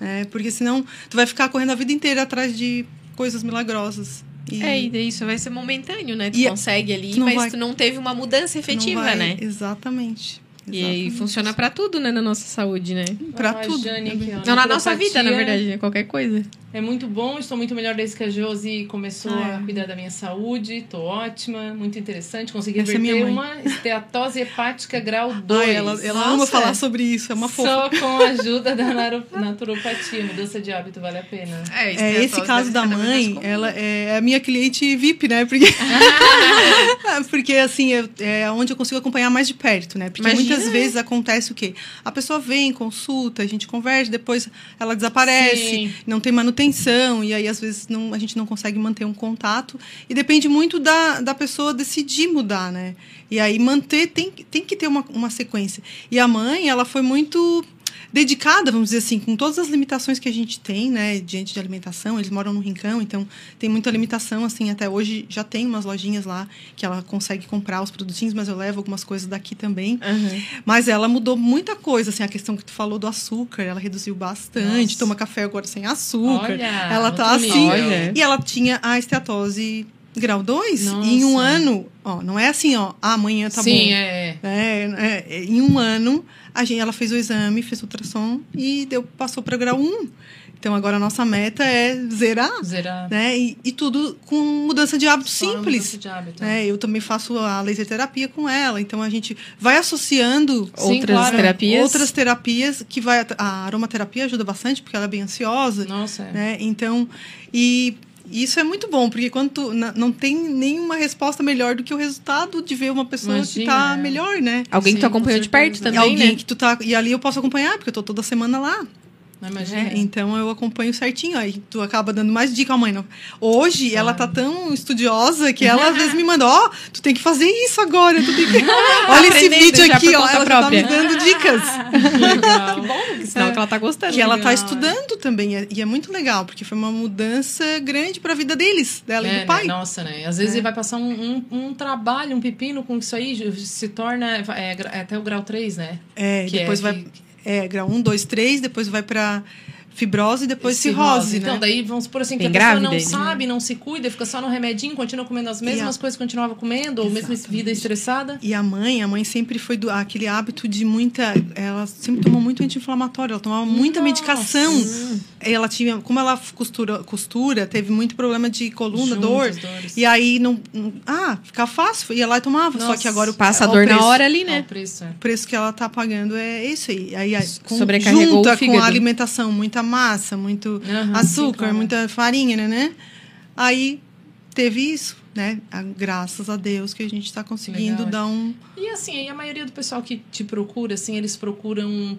né? porque senão tu vai ficar correndo a vida inteira atrás de coisas milagrosas. E É, e daí isso vai ser momentâneo, né? Tu E- consegue ali, tu mas vai- tu não teve uma mudança efetiva, vai- né? Exatamente. E aí Exatamente. funciona pra tudo, né, na nossa saúde, né? Pra Ah, tudo. Jane aqui, ó, Não, na nossa vida, na verdade, né? Qualquer coisa. É muito bom, estou muito melhor desde que a Josi começou Ah, é. a cuidar da minha saúde. Estou ótima, muito interessante. Consegui Essa é reverter minha uma esteatose hepática grau 2. Ai, ela ela Nossa. ama falar sobre isso, é uma fofa. Só com a ajuda da naturopatia. Mudança de hábito vale a pena. É, esse caso da mãe, ela é a minha cliente VIP, né? Porque, porque assim, é onde eu consigo acompanhar mais de perto, né? Porque Imagina. muitas vezes acontece o quê? A pessoa vem, consulta, a gente conversa, depois ela desaparece, Sim. não tem manutenção, e aí às vezes não, a gente não consegue manter um contato. E depende muito da, da pessoa decidir mudar, né? E aí manter, tem, tem que ter uma, uma sequência. E a mãe, ela foi muito dedicada, vamos dizer assim, com todas as limitações que a gente tem, né, diante de alimentação. Eles moram no Rincão, então tem muita limitação, assim, até hoje já tem umas lojinhas lá que ela consegue comprar os produtinhos, mas eu levo algumas coisas daqui também. Mas ela mudou muita coisa, assim, a questão que tu falou do açúcar, ela reduziu bastante, Nossa. toma café agora sem açúcar. Olha, ela tá assim. Olha. e ela tinha a esteatose grau 2 Nossa. em um ano, ó, não é assim, ó, ah, amanhã tá Sim, bom. é. É, é, em um ano, a gente, ela fez o exame, fez o ultrassom e deu, passou para grau 1. Então agora a nossa meta é zerar, Zerar. né? E, e tudo com mudança de hábito Só simples. mudança de hábito. né? Eu também faço a laser terapia com ela, então a gente vai associando Sim, Outras claro. terapias. outras terapias que vai a aromaterapia ajuda bastante porque ela é bem ansiosa, Nossa, é. né? Então, e isso é muito bom, porque quando tu, na- não tem nenhuma resposta melhor do que o resultado de ver uma pessoa que Imagina, tá é. melhor, né? Alguém que tu Sim, acompanhou com de perto também, alguém né? que tu tá. E ali eu posso acompanhar, porque eu tô toda semana lá. Imagina. né? Então eu acompanho certinho. Aí tu acaba dando mais dica, ó, mãe. Não. Hoje ela tá tão estudiosa que ela às vezes me manda, ó, tu tem que fazer isso agora. Tu tem que... Olha esse vídeo aqui, ó. Ela já tá me dando dicas. Legal. Sinal que ela tá gostando. que ela tá estudando também. E é muito legal, porque foi uma mudança grande pra vida deles, dela e É, do pai. né? Nossa, né? Às vezes É. ele vai passar um, um, um trabalho, um pepino com isso aí, se torna é, é até o grau 3, né? É, Que é depois vai. que- É, grau 1, 2, 3, depois vai pra fibrose e depois cirrose, né? Então, daí vamos supor assim, que a pessoa não né? sabe, não se cuida, fica só no remedinho, continua comendo as mesmas a- coisas que continuava comendo, ou mesmo vida estressada. E a mãe, a mãe sempre foi do aquele hábito de muita, ela sempre tomou muito anti-inflamatório, ela tomava muita Nossa. medicação. Ela tinha, como ela costura, costura, teve muito problema de coluna, dor. Juntas, dores. E aí não, ah, fica fácil, ia lá e tomava. Só Nossa. que agora o Passa a dor o na preço. hora ali, Ó, né? o preço, é. O preço que ela tá pagando é isso aí. Aí, com, junta com a alimentação, muita massa, muito Aham, açúcar, sim, claro. muita farinha, né, né? Aí teve isso, né? Graças a Deus que a gente tá conseguindo Legal. dar um E assim, a maioria do pessoal que te procura, assim, eles procuram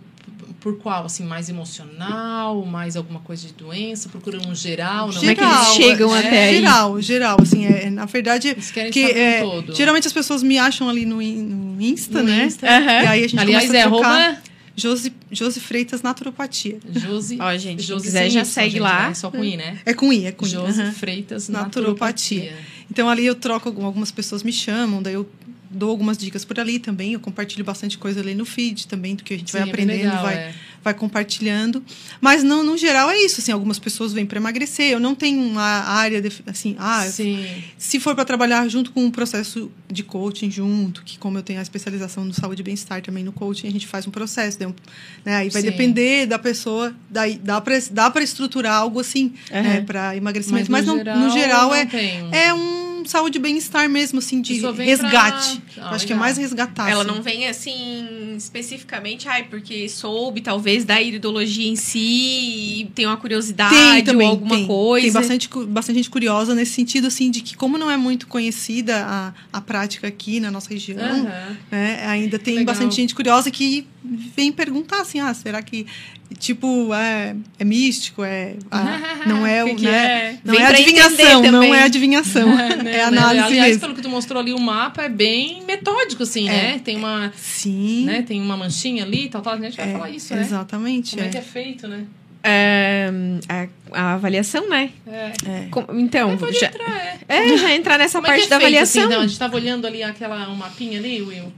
por qual? Assim, mais emocional, mais alguma coisa de doença? Procuram um geral? Não Como é que eles chegam é, até aí? Geral, geral, assim, é, na verdade, Eles querem que é, todo. geralmente as pessoas me acham ali no, no Insta, No né? Insta. Aham. E aí a gente Aliás, começa é a trocar. Josi, Josi Freitas Naturopatia. Josi. Ó, gente, Josi quiser já isso, segue gente, lá. né? Só com I, né? É com I, é com I. Josi aham. Freitas Naturopatia. Naturopatia. Então ali eu troco, algum- algumas pessoas me chamam, daí eu dou algumas dicas por ali também, eu compartilho bastante coisa ali no feed também, do que a gente vai Sim, é bem aprendendo, legal, vai, é. Vai compartilhando. Mas não, no geral é isso, assim, algumas pessoas vêm para emagrecer, eu não tenho uma área, de, assim, ah, Sim. se for para trabalhar junto com um processo de coaching junto, que como eu tenho a especialização no saúde e bem-estar também no coaching, a gente faz um processo, né? Aí vai Sim. depender da pessoa, daí dá para dá para estruturar algo assim, né, Aham. para emagrecimento, Mas mas, no no geral, geral não é tem um- é um saúde e bem-estar mesmo, assim, de resgate. pra- Ah, acho que é mais resgatar. Ela assim. não vem assim especificamente, ai, porque soube talvez da iridologia em si, tem uma curiosidade Tem também, ou alguma tem. coisa. Tem bastante, bastante gente curiosa nesse sentido, assim, de que como não é muito conhecida a, a prática aqui na nossa região, Aham. né, ainda tem Legal. bastante gente curiosa que vem perguntar assim, ah, será que, tipo, é, é místico, é, ah, não é, o, que né, é? não Vem é pra adivinhação, não é adivinhação, Né, é né? análise Aliás, mesmo. pelo que tu mostrou ali, o mapa é bem metódico, assim, né? Tem uma, Sim, né? Tem uma manchinha ali, tal, tal. A gente vai falar isso, né? exatamente, Como é. é. que é feito, né? É, a, a avaliação, né? É. É. Então, já, entrar, é. é, já entrar nessa Como é parte que é da feito, avaliação. Assim, então, a gente tava olhando ali aquela, um mapinha ali, Will.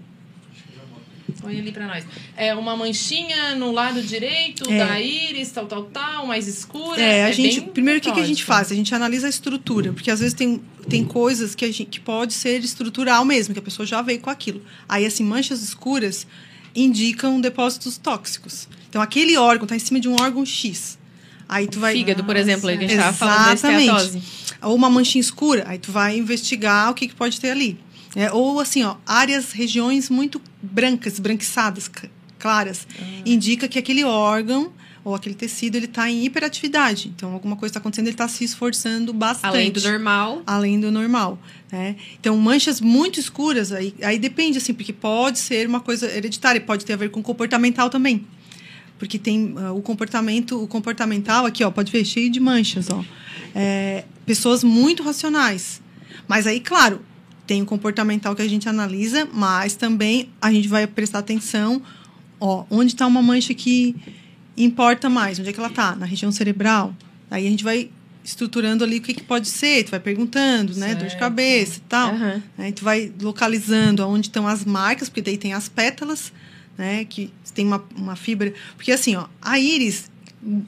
Põe ali pra nós. É uma manchinha no lado direito É. da íris, tal, tal, tal, mais escura. É, a gente. bem Primeiro, o que, que a gente faz? A gente analisa a estrutura, porque às vezes tem, tem coisas que, a gente, que pode ser estrutural mesmo, que a pessoa já veio com aquilo. Aí, assim, manchas escuras indicam depósitos tóxicos. Então, aquele órgão está em cima de um órgão X. Aí tu vai. Fígado, por exemplo, aí que a gente Exatamente. tava falando da esteatose. Ou uma manchinha escura, aí tu vai investigar o que, que pode ter ali. É, ou assim, ó, áreas, regiões muito brancas, branquiçadas, claras, Ah. indica que aquele órgão ou aquele tecido ele está em hiperatividade. Então, alguma coisa está acontecendo, ele está se esforçando bastante. Além do normal. Além do normal. Né? Então, manchas muito escuras, aí, aí depende, assim, porque pode ser uma coisa hereditária, pode ter a ver com comportamental também. Porque tem ah, o comportamento, o comportamental aqui, ó, pode ver, cheio de manchas, ó. É, pessoas muito racionais. Mas aí, claro, tem o comportamental que a gente analisa, mas também a gente vai prestar atenção, ó, onde está uma mancha que importa mais, onde é que ela está? Na região cerebral. Aí a gente vai estruturando ali o que, que pode ser, tu vai perguntando, né? Dor de Certo. cabeça e tal. Aham. Aí tu vai localizando aonde estão as marcas, porque daí tem as pétalas, né? Que tem uma, uma fibra. Porque assim, ó, a íris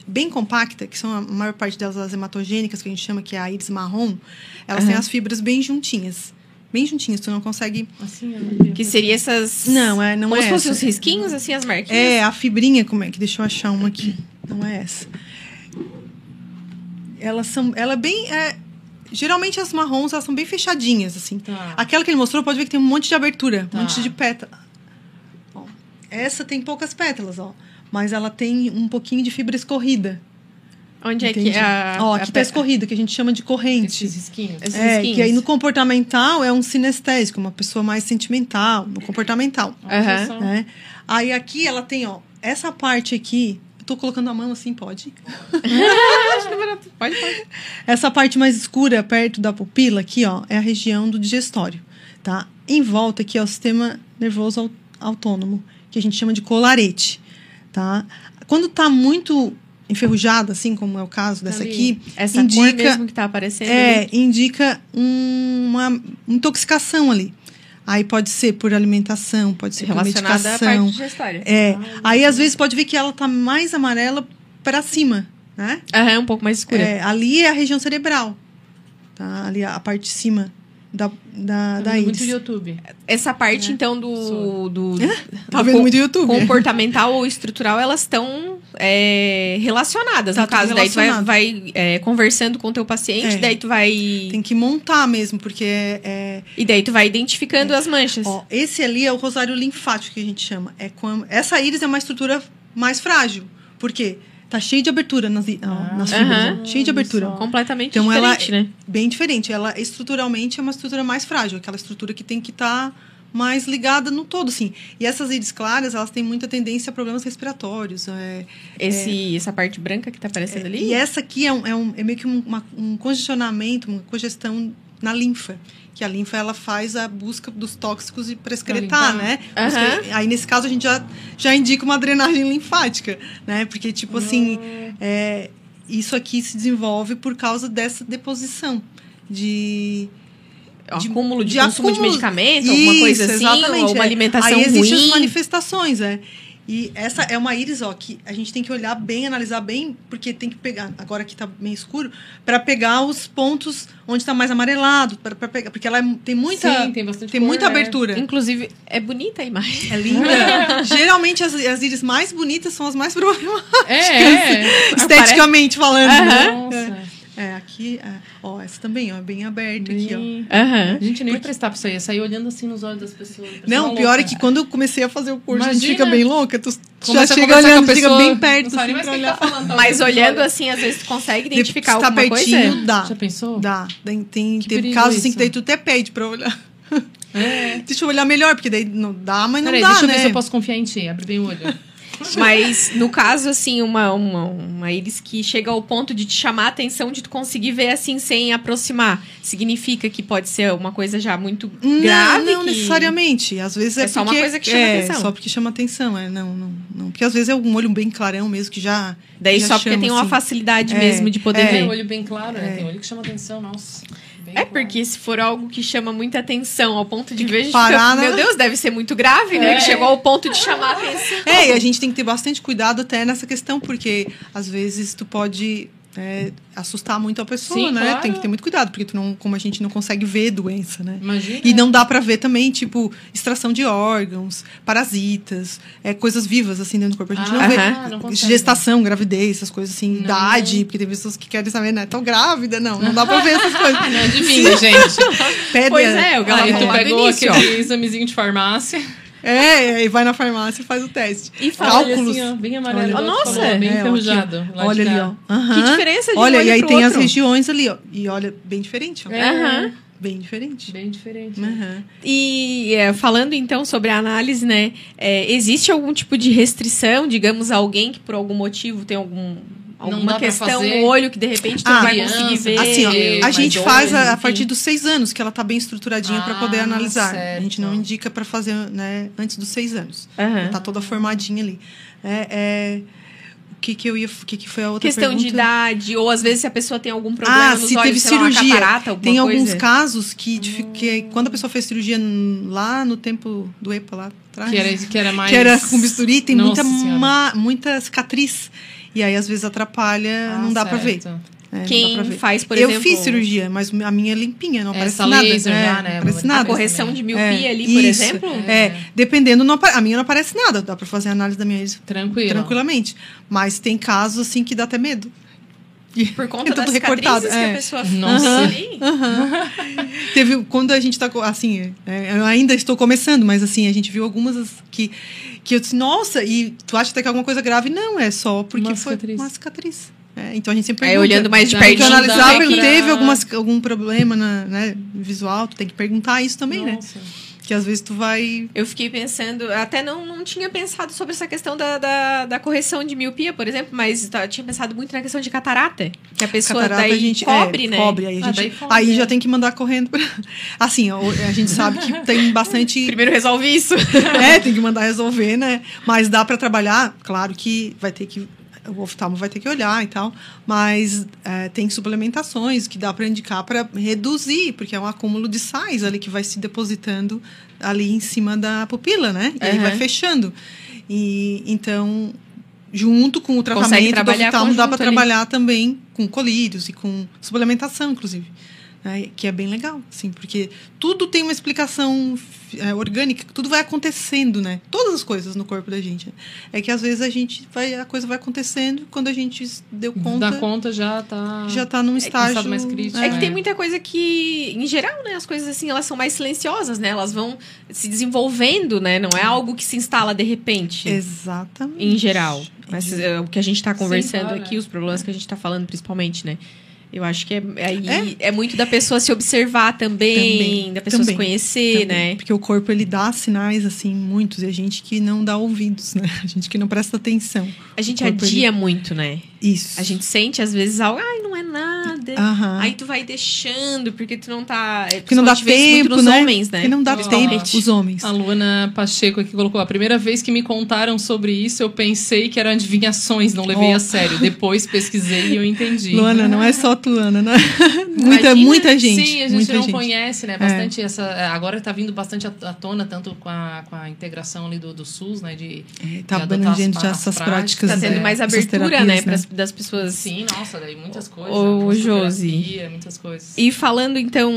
bem compacta, que são a maior parte delas as hematogênicas, que a gente chama que é a íris marrom, elas têm Aham. as fibras bem juntinhas. Bem juntinhas, tu não consegue. Assim. Que seria essas. Não, é, não como é se fossem os risquinhos, assim, as marquinhas. É, a fibrinha, como é que? Deixa eu achar uma aqui. Não é essa. Elas são. Ela é bem. é, geralmente as marrons elas são bem fechadinhas, assim. Tá. Aquela que ele mostrou, pode ver que tem um monte de abertura, Tá. um monte de pétala. Ó, essa tem poucas pétalas, ó. Mas ela tem um pouquinho de fibra escorrida. Onde é que entende? é a. Ó, a aqui tá escorrida, que a gente chama de corrente. Esses risquinhos. Esses É, risquinhos. que aí no comportamental é um sinestésico, uma pessoa mais sentimental, no comportamental. Né? Aí aqui ela tem, ó, essa parte aqui. Eu tô colocando a mão assim, pode? Pode, pode. Essa parte mais escura, perto da pupila, aqui, ó, é a região do digestório, tá? Em volta aqui é o sistema nervoso au- autônomo, que a gente chama de colarete, tá? Quando tá muito enferrujada, assim como é o caso dessa Ali. aqui, Essa indica mesmo que tá aparecendo. é, ali. indica um- uma intoxicação ali. Aí pode ser por alimentação, pode ser por relacionada à parte medicação. É, aí às vezes pode ver que ela tá mais amarela para cima, né? Aham, é um pouco mais escura. É, ali é a região cerebral. Tá? Ali a parte de cima da, da, Tá da muito. YouTube. Essa parte, É. então, do. Sou. do Tá do vendo co- muito YouTube? Comportamental ou estrutural, elas estão é, relacionadas. Tá no caso, daí tu vai, vai, é, conversando com o teu paciente, É. daí tu vai. Tem que montar mesmo, porque é, é- E daí tu vai identificando as manchas. ó, esse ali é o rosário linfático que a gente chama. É quando, essa íris é uma estrutura mais frágil. Por quê? Tá cheio de abertura nas, ó, nas fibras, cheio de abertura. Completamente Então ela diferente, né? bem diferente. Ela estruturalmente é uma estrutura mais frágil, aquela estrutura que tem que estar mais ligada no todo, assim. E essas íris claras, elas têm muita tendência a problemas respiratórios. É, Esse, Essa parte branca que tá aparecendo ali. E essa aqui é, um, é, um- é meio que um, uma- um congestionamento, uma congestão na linfa. Que a linfa ela faz a busca dos tóxicos para excretar, limpar. né? Excre- Aí, nesse caso, a gente já, já indica uma drenagem linfática, né? Porque, tipo assim, é, isso aqui se desenvolve por causa dessa deposição de... de- acúmulo de, de consumo de acúmulo- medicamento, alguma coisa Isso, assim, exatamente, ou uma é. alimentação Aí existem as manifestações, é. E essa é uma íris, ó, que a gente tem que olhar bem, analisar bem, porque tem que pegar, agora que tá meio escuro, para pegar os pontos onde está mais amarelado, para pegar, porque ela é- tem muita Sim, tem bastante tem cor, muita é. abertura. Inclusive, é bonita a imagem. É linda. Geralmente as, as íris mais bonitas são as mais problemáticas, É, é. esteticamente falando. né? Nossa. É, aqui é, ó, essa também, ó, bem aberta aqui, ó. Aham. A gente nem ia prestar pra isso aí, ia sair olhando assim nos olhos das pessoas. Não, o pior é que quando eu comecei a fazer o curso, a gente Imagina. fica bem louca, tu já Começa a chega olhando, com a fica pessoa, bem perto, assim, pra olhar. tá falando. Mas olhando olha. assim, às vezes tu consegue identificar que tá alguma pertinho, coisa? dá. Já pensou? Dá. Tem, tem, perigo casos assim que daí tu até pede pra olhar. É. Deixa eu olhar melhor, porque daí não dá, mas não Peraí, dá, deixa eu né? ver se eu posso confiar em ti. Abre bem o olho. Mas, no caso, assim, uma, uma, uma íris que chega ao ponto de te chamar a atenção, de tu conseguir ver assim sem aproximar, significa que pode ser uma coisa já muito Não, grave? não que- necessariamente. Às vezes é, É só uma porque- coisa que chama é, atenção. Só porque chama atenção, é. Não, não, não. Porque às vezes é um olho bem clarão mesmo que já. Daí já só porque chama, tem uma assim. facilidade É, mesmo de poder é. É, ver. olho bem claro, né? Tem olho que chama atenção, nossa. É porque se for algo que chama muita atenção ao ponto de que ver, a gente parar, fica, né? meu Deus, deve ser muito grave, né? É. Que chegou ao ponto de chamar a atenção. É, e a gente tem que ter bastante cuidado até nessa questão, porque às vezes tu pode é, assustar muito a pessoa, Sim, né? claro. Tem que ter muito cuidado, porque tu não, como a gente não consegue ver doença, né? Imagina. E não dá pra ver também, tipo, extração de órgãos, parasitas, é, coisas vivas, assim, dentro do corpo. A gente Ah, não vê não consegue. gestação, gravidez, essas coisas assim, Não. idade, porque tem pessoas que querem saber, né? Tão grávida, não, não dá pra ver essas coisas. Não adivinha, gente. Pede, Pois é, o Galera tu pegou início, ó. aquele examezinho de farmácia. É, e vai na farmácia e faz o teste. E fala, Cálculos. assim, ó, bem amarelo. Olha. Nossa! falou, bem É, ó, enferrujado. aqui, ó. Olha ali, ó. Que diferença de um Olha, olho e aí tem as outro. regiões ali, ó. E olha, bem diferente, ó. É. Bem diferente. Bem diferente. Aham. E é, falando então sobre a análise, né? é, existe algum tipo de restrição, digamos, alguém que por algum motivo tem algum alguma dá pra questão fazer. no olho que de repente tu Ah, não vai conseguir ver? Assim, ó, a gente faz a, a enfim. partir dos seis anos, que ela tá bem estruturadinha para poder Ah, analisar. A gente não certo. indica para fazer né, antes dos seis anos. Aham. Tá toda formadinha ali. É, é, o que que eu ia, o que que foi a outra Questão de pergunta? idade, ou às vezes se a pessoa tem algum problema Ah, nos se olhos, teve sei lá, cirurgia. catarata, Tem alguns coisa. casos que, de- que quando a pessoa fez cirurgia lá no tempo do EPA lá atrás, Que era, que era mais. que era com bisturi, tem muita, Nossa ma- muita cicatriz. E aí, às vezes, atrapalha, Ah, não dá pra ver. É, Quem dá pra ver. faz, por eu exemplo, fiz cirurgia, mas a minha é limpinha, não aparece Essa nada. laser é, já, né, Não aparece nada. a correção de miopia É, ali, por isso. exemplo? É, dependendo, não a minha não aparece nada. Dá pra fazer análise da minha íris Tranquilo. tranquilamente. Mas tem casos, assim, que dá até medo. Por conta é das recortado. que a é. pessoa Nossa. fez ali. Teve, quando a gente tá, co- assim, é, eu ainda estou começando, mas assim, a gente viu algumas as- que, que eu disse, nossa, e tu acha até que é alguma coisa grave? Não, é só porque Uma foi cicatriz. uma cicatriz. É, então a gente sempre Aí pergunta. olhando mais de Já Tem que Pertinho pertinho. da analisar, vem ele teve algumas, algum problema na, né, visual, tu tem que perguntar isso também, né? Que às vezes tu vai. Eu fiquei pensando, até não, não tinha pensado sobre essa questão da, da, da correção de miopia, por exemplo, mas tá, tinha pensado muito na questão de catarata. Que a pessoa Catarata daí a gente cobre, é, né? Cobre, aí, a Ah, gente, cobre, aí é. já tem que mandar correndo. Pra... Assim, a gente sabe que tem bastante. Primeiro resolve isso. é, tem que mandar resolver, né? Mas dá para trabalhar, claro que vai ter que. O oftalmo vai ter que olhar e tal, mas é, tem suplementações que dá para indicar para reduzir, porque é um acúmulo de sais ali que vai se depositando ali em cima da pupila, né? E aí Aham. vai fechando. E então, junto com o tratamento do oftalmo, dá para trabalhar também com colírios e com suplementação, inclusive. né? Que é bem legal, assim, porque tudo tem uma explicação é, orgânica, tudo vai acontecendo, né? Todas as coisas no corpo da gente. É que às vezes a gente vai, a coisa vai acontecendo, quando a gente deu conta, Da conta já tá. já tá num estágio. estado mais crítico. É que É. tem muita coisa que, em geral, né, as coisas assim, elas são mais silenciosas, né? Elas vão se desenvolvendo, né? Não é algo que se instala de repente. Exatamente. Em geral. Mas é, o que a gente está conversando claro, aqui, é. os problemas que a gente está falando, principalmente, né? Eu acho que é, aí É. é. muito da pessoa se observar também, Também, da pessoa se também, conhecer, Também, né? Porque o corpo ele dá sinais assim muitos e a gente que não dá ouvidos, né? A gente que não presta atenção. A gente corpo, adia muito, né? Isso. A gente sente, às vezes, algo, ai, não é nada. Aham. Aí tu vai deixando, porque tu não tá. Porque não dá tempo, nos né? homens, né? Porque não dá tempo, os homens. A Luana Pacheco aqui colocou: a primeira vez que me contaram sobre isso, eu pensei que eram adivinhações, não levei Oh. a sério. Depois pesquisei e eu entendi. Luana, não é só tu, Luana, né? muita, muita gente. Sim, a gente não gente. conhece, né? Bastante essa. Agora tá vindo bastante à tona, tanto com a, com a integração ali do, do SUS, né? De, É, tá de abrangendo as já as essas práticas, práticas. Tá tendo é, mais abertura, né? pras- das pessoas. Sim, nossa, daí muitas coisas. Ô, Muito Jô, Josi. Muitas coisas. E falando então,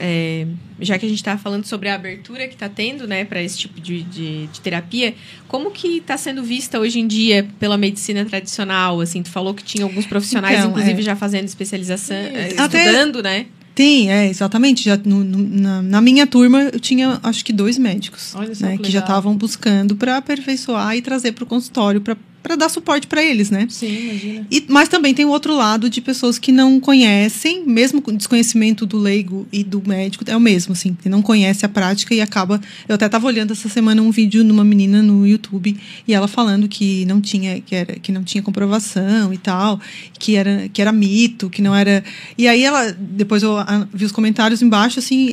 é, já que a gente está falando sobre a abertura que está tendo, né, para esse tipo de, de, de, terapia, como que está sendo vista hoje em dia pela medicina tradicional? Assim, tu falou que tinha alguns profissionais, Então, inclusive, é. já fazendo especialização, é, Até- estudando, né? Tem, é, exatamente. Já no- no- na, na minha turma, eu tinha acho que dois médicos né, que que já estavam buscando para aperfeiçoar e trazer para o consultório para dar suporte para eles, né? Sim, imagina. E, mas também tem o outro lado de pessoas que não conhecem, mesmo com desconhecimento do leigo e do médico, é o mesmo, assim, que não conhece a prática e acaba. Eu até estava olhando essa semana um vídeo numa menina no YouTube e ela falando que não tinha, que era, que não tinha comprovação e tal, que era, que era mito, que não era. E aí ela, depois eu vi os comentários embaixo, assim,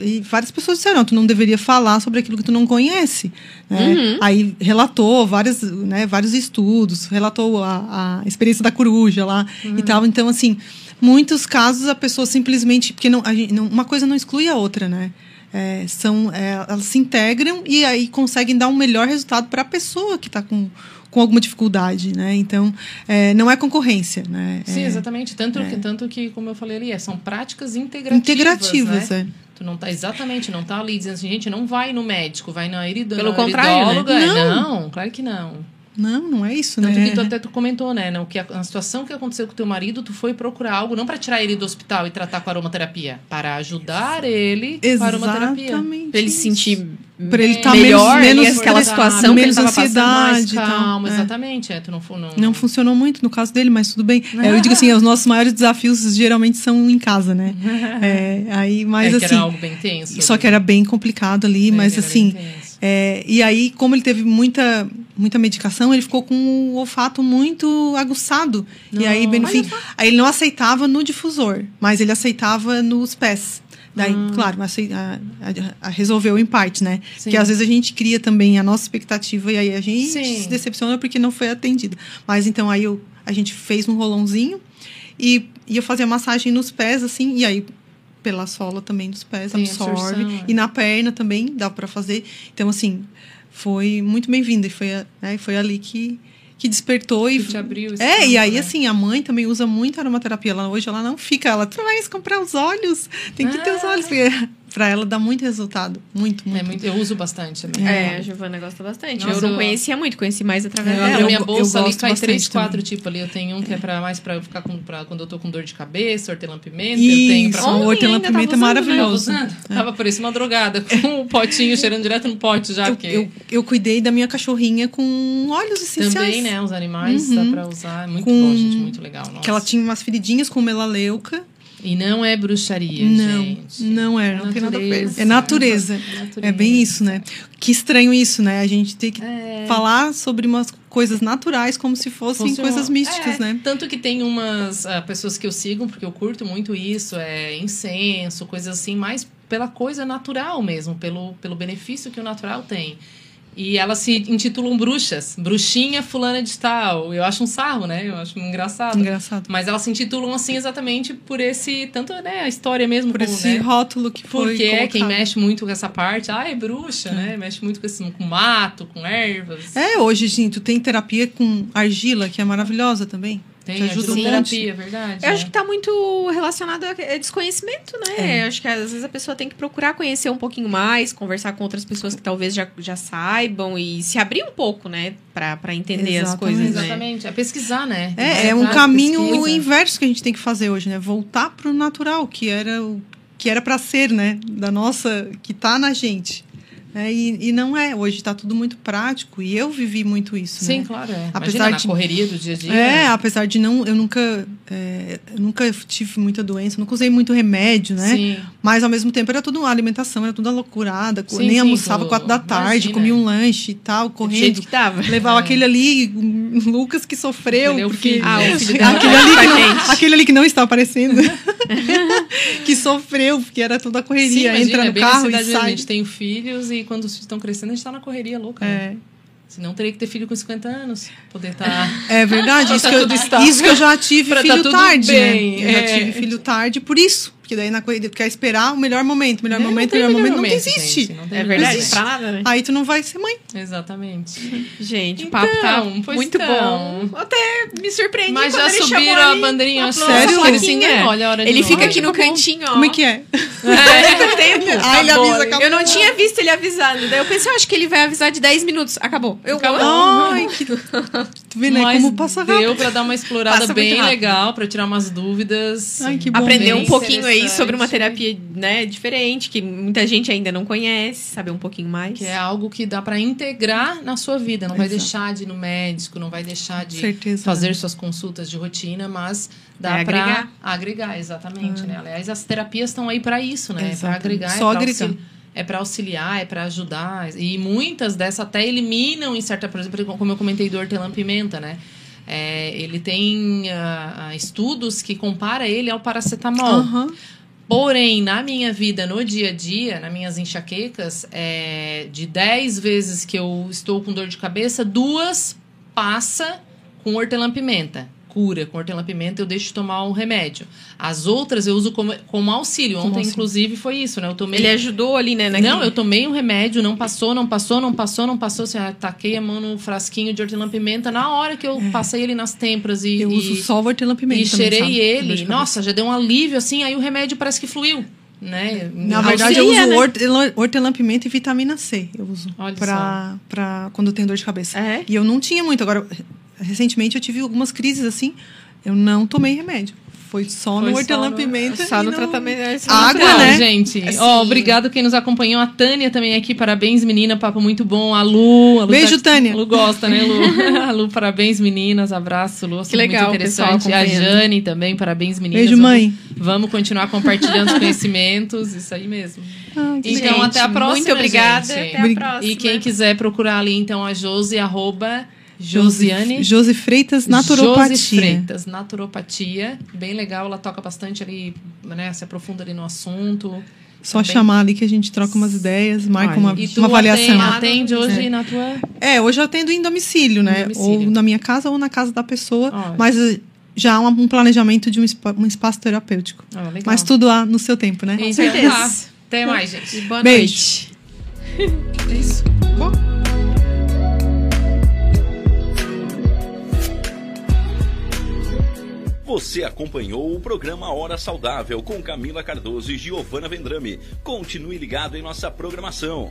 e, várias pessoas disseram, tu não deveria falar sobre aquilo que tu não conhece. Né? Aí relatou várias, né, vários estudos, relatou a, a experiência da coruja lá e tal. Então, assim, muitos casos a pessoa simplesmente. Porque não, gente, não- uma coisa não exclui a outra, né? É, são, é, elas se integram e aí conseguem dar um melhor resultado para a pessoa que está com, com alguma dificuldade, né? Então, é, não é concorrência, né? Sim, É exatamente. Tanto, que, tanto que, como eu falei ali, é, são práticas integrativas. integrativas, né? é. Tu não tá exatamente, não tá ali dizendo assim, gente, não vai no médico, vai na irido, Pelo contrário, né? iridóloga. É, Não. Não, claro que não. Não, não é isso, Tanto né? que tu até tu comentou, né? Não, que a, a situação que aconteceu com teu marido, tu foi procurar algo não para tirar ele do hospital e tratar com aromaterapia, para ajudar ele com aromaterapia. Exatamente. Pra ele se sentir Pra ele tá melhor menos- menos aquela situação menos ansiedade. Mais calma, É. exatamente. É, não, não, Não funcionou muito no caso dele, mas tudo bem. É, eu digo assim, os nossos maiores desafios geralmente são em casa, né? É, aí, mas é que assim, era algo bem tenso. só que era bem complicado ali, mas assim, e aí como ele teve muita muita medicação, ele ficou com o olfato muito aguçado. e aí, bem no fim, aí ele não aceitava no difusor, mas ele aceitava nos pés. Daí, claro, mas acei- a- a- a- resolveu em parte, né? Sim. Porque às vezes a gente cria também a nossa expectativa e aí a gente Sim. se decepciona porque não foi atendida. Mas então aí eu, a gente fez um rolãozinho e, eu fazia massagem nos pés, assim, e aí pela sola também dos pés, Tem absorve. absorção, é. E na perna também dá para fazer. Então, assim, foi muito bem-vinda. E foi, né, foi ali que, que despertou. E, Que te abriu esse é, e campo, aí, né? assim, a mãe também usa muito aromaterapia. Ela, hoje ela não fica, ela, tu vai comprar os olhos, tem que ter os Ah. olhos. Porque pra ela dá muito resultado. Muito, muito. É muito, eu uso bastante também. É, a Giovana gosta bastante. Nossa, eu não eu- conhecia muito, conheci mais através Eu É, dela. a minha eu- bolsa eu ali, gosto cai três, quatro tipos ali. Eu tenho um que é pra, mais pra ficar com, pra, quando eu tô com dor de cabeça, hortelã-pimenta. eu tenho pra Isso, Ontem hortelã-pimenta ainda é né? maravilhoso. Usando. Tava parecendo uma drogada, com um potinho cheirando direto no pote já. Eu, porque eu, eu cuidei da minha cachorrinha com óleos essenciais. também, né? Os animais Uhum. dá pra usar. É muito Com- bom, gente. Muito legal. Nossa. Que ela tinha umas feridinhas com melaleuca. E não é bruxaria, não, gente. não é, não tem nada a ver. Natureza. É natureza. Natureza. É bem isso, né? Que estranho isso, né? A gente tem que É. falar sobre umas coisas naturais como se fossem Funciona. coisas místicas, É, né? Tanto que tem umas ah, pessoas que eu sigo, porque eu curto muito isso, é incenso, coisas assim, mais pela coisa natural mesmo, pelo, pelo benefício que o natural tem. E elas se intitulam bruxas. Bruxinha fulana de tal. Eu acho um sarro, né? Eu acho engraçado. Engraçado. Mas elas se intitulam assim exatamente por esse... Tanto, né? A história mesmo. Por como, esse né? rótulo que foi Porque é quem colocado. mexe muito com essa parte. Ah, é bruxa, né? Mexe muito com, esse, com mato, com ervas. É, hoje, gente, tu tem terapia com argila, que é maravilhosa também. Tem ajuda um terapia, é verdade. Eu é. acho que tá muito relacionado a a desconhecimento, né? Eu acho que às vezes a pessoa tem que procurar conhecer um pouquinho mais, conversar com outras pessoas que talvez já, já saibam e se abrir um pouco, né? Pra, pra entender as Exatamente. coisas, né? Exatamente. É pesquisar, né? É, é um caminho pesquisa. inverso que a gente tem que fazer hoje, né? Voltar pro natural, que era o que era para ser, né? Da nossa, que tá na gente. É, e, e não é. Hoje tá tudo muito prático e eu vivi muito isso, Sim, né? claro. É. Apesar Imagina, na de- correria do dia a dia. É, apesar de não, eu nunca, é, eu nunca tive muita doença, nunca usei muito remédio, né? Sim. Mas ao mesmo tempo era tudo uma alimentação, era tudo loucurada. Sim, nem sim, almoçava tu- quatro da tarde, imagina. comia um lanche e tal, Do correndo. jeito que tava. Levava aquele ali, Lucas que sofreu, é o porque Ah, né? o filho dela. aquele, ali que não, aquele ali que não está aparecendo, que sofreu, porque era toda a Sim, correria, imagina, entra é no na carro e sai. gente tem filhos e quando os filhos estão crescendo, a gente tá na correria louca. né? É, Senão teria que ter filho com 50 anos. Poder estar. é verdade, Pra isso, tá que eu, isso que eu já tive tá filho tudo tarde, né? Eu já é. tive filho tarde por isso, Porque daí na corrida tu quer esperar o melhor momento, melhor Não, momento, não tem melhor momento, melhor não momento, existe. gente, não tem É melhor verdade, existe. pra nada, né? Aí tu não vai ser mãe. Exatamente. Gente, o Então, papo tá muito então. bom. Até me surpreendi Mas já ele subiram a bandeirinha a Sério? plaquinha. Assim, olha a hora de Ele fica aqui no Acabou. cantinho, ó. Como é que é? É, tempo. Ah, ele Acabou avisa, acabou. Eu não tinha visto ele avisando. Daí eu pensei, eu acho que ele vai avisar de 10 minutos. Acabou. Eu Acabou. Ai, que... Tu vê, né? Mas Como passa rápido. deu pra dar uma explorada Passa bem legal, pra tirar umas dúvidas. Ai, que bom. aprender Bem um pouquinho aí sobre uma terapia, né, diferente, que muita gente ainda não conhece, saber um pouquinho mais. Que é algo que dá pra integrar na sua vida. Não vai Exato. deixar de ir no médico, não vai deixar de Certeza. fazer suas consultas de rotina, mas dá É pra agregar. agregar, exatamente, né? Aliás, as terapias estão aí pra isso, né? Pra Exatamente. agregar, Só é pra agregar. É para auxiliar, é para ajudar. E muitas dessas até eliminam, em certa, por exemplo, como eu comentei do hortelã-pimenta, né? É, ele tem ah, estudos que compara ele ao paracetamol. Aham. Porém, na minha vida, no dia a dia, nas minhas enxaquecas, é, de 10 vezes que eu estou com dor de cabeça, duas passa com hortelã-pimenta. Cura com hortelã-pimenta, eu deixo de tomar um remédio. As outras eu uso como, como auxílio. Como Ontem, auxílio. inclusive, foi isso, né? Eu tomei. Ele ajudou ali, né? naquele- Não, eu tomei um remédio, não passou, não passou, não passou, não passou. Assim, eu taquei a mão no frasquinho de hortelã-pimenta. Na hora que eu passei ele nas têmporas e. Eu e- uso só o hortelã-pimenta. e também, cheirei de ele. Nossa, já deu um alívio, assim, aí o remédio parece que fluiu. Né? Na verdade, eu Auxilia, uso né? hortelã- hortelã-pimenta e vitamina C. Eu uso pra quando eu tenho dor de cabeça. É? E eu não tinha muito. Agora, recentemente eu tive algumas crises assim. Eu não tomei remédio. Foi só Foi no só hortelã-pimenta. Só e no não- tratamento. é Água, natural. né? gente. Assim- Ó, obrigado quem nos acompanhou. A Tânia também aqui. Parabéns, menina. Papo muito bom. A Lu. A Lu Beijo, Tânia. A Lu gosta, né, Lu? a Lu, parabéns, meninas. Abraço, Lu. Que legal, Muito interessante. A. Jane também. Parabéns, meninas. Beijo, mãe. Vamos continuar compartilhando os conhecimentos. Isso aí mesmo. Que Então, Gente, até a próxima, Muito obrigada. gente. Até a próxima. E quem quiser procurar ali, então, a Josi, arroba Josiane. Josi Freitas, naturopatia. Josi Freitas, naturopatia. Bem legal, ela toca bastante ali, né? Se aprofunda ali no assunto. Só Também. chamar ali que a gente troca umas ideias, marca uma, E tu uma avaliação. atende, atende hoje É. na tua. É, hoje eu atendo em domicílio, né? Em domicílio. Ou na minha casa ou na casa da pessoa. Olha. Mas eh, já há um planejamento de um, espa- um espaço terapêutico. Ah, legal. Mas tudo lá no seu tempo, né? Então, certeza. tá. Até mais, gente. Boa Beijo. noite. É isso. Bom. Você acompanhou o programa Hora Saudável com Camila Cardoso e Giovana Vendrame. Continue ligado em nossa programação.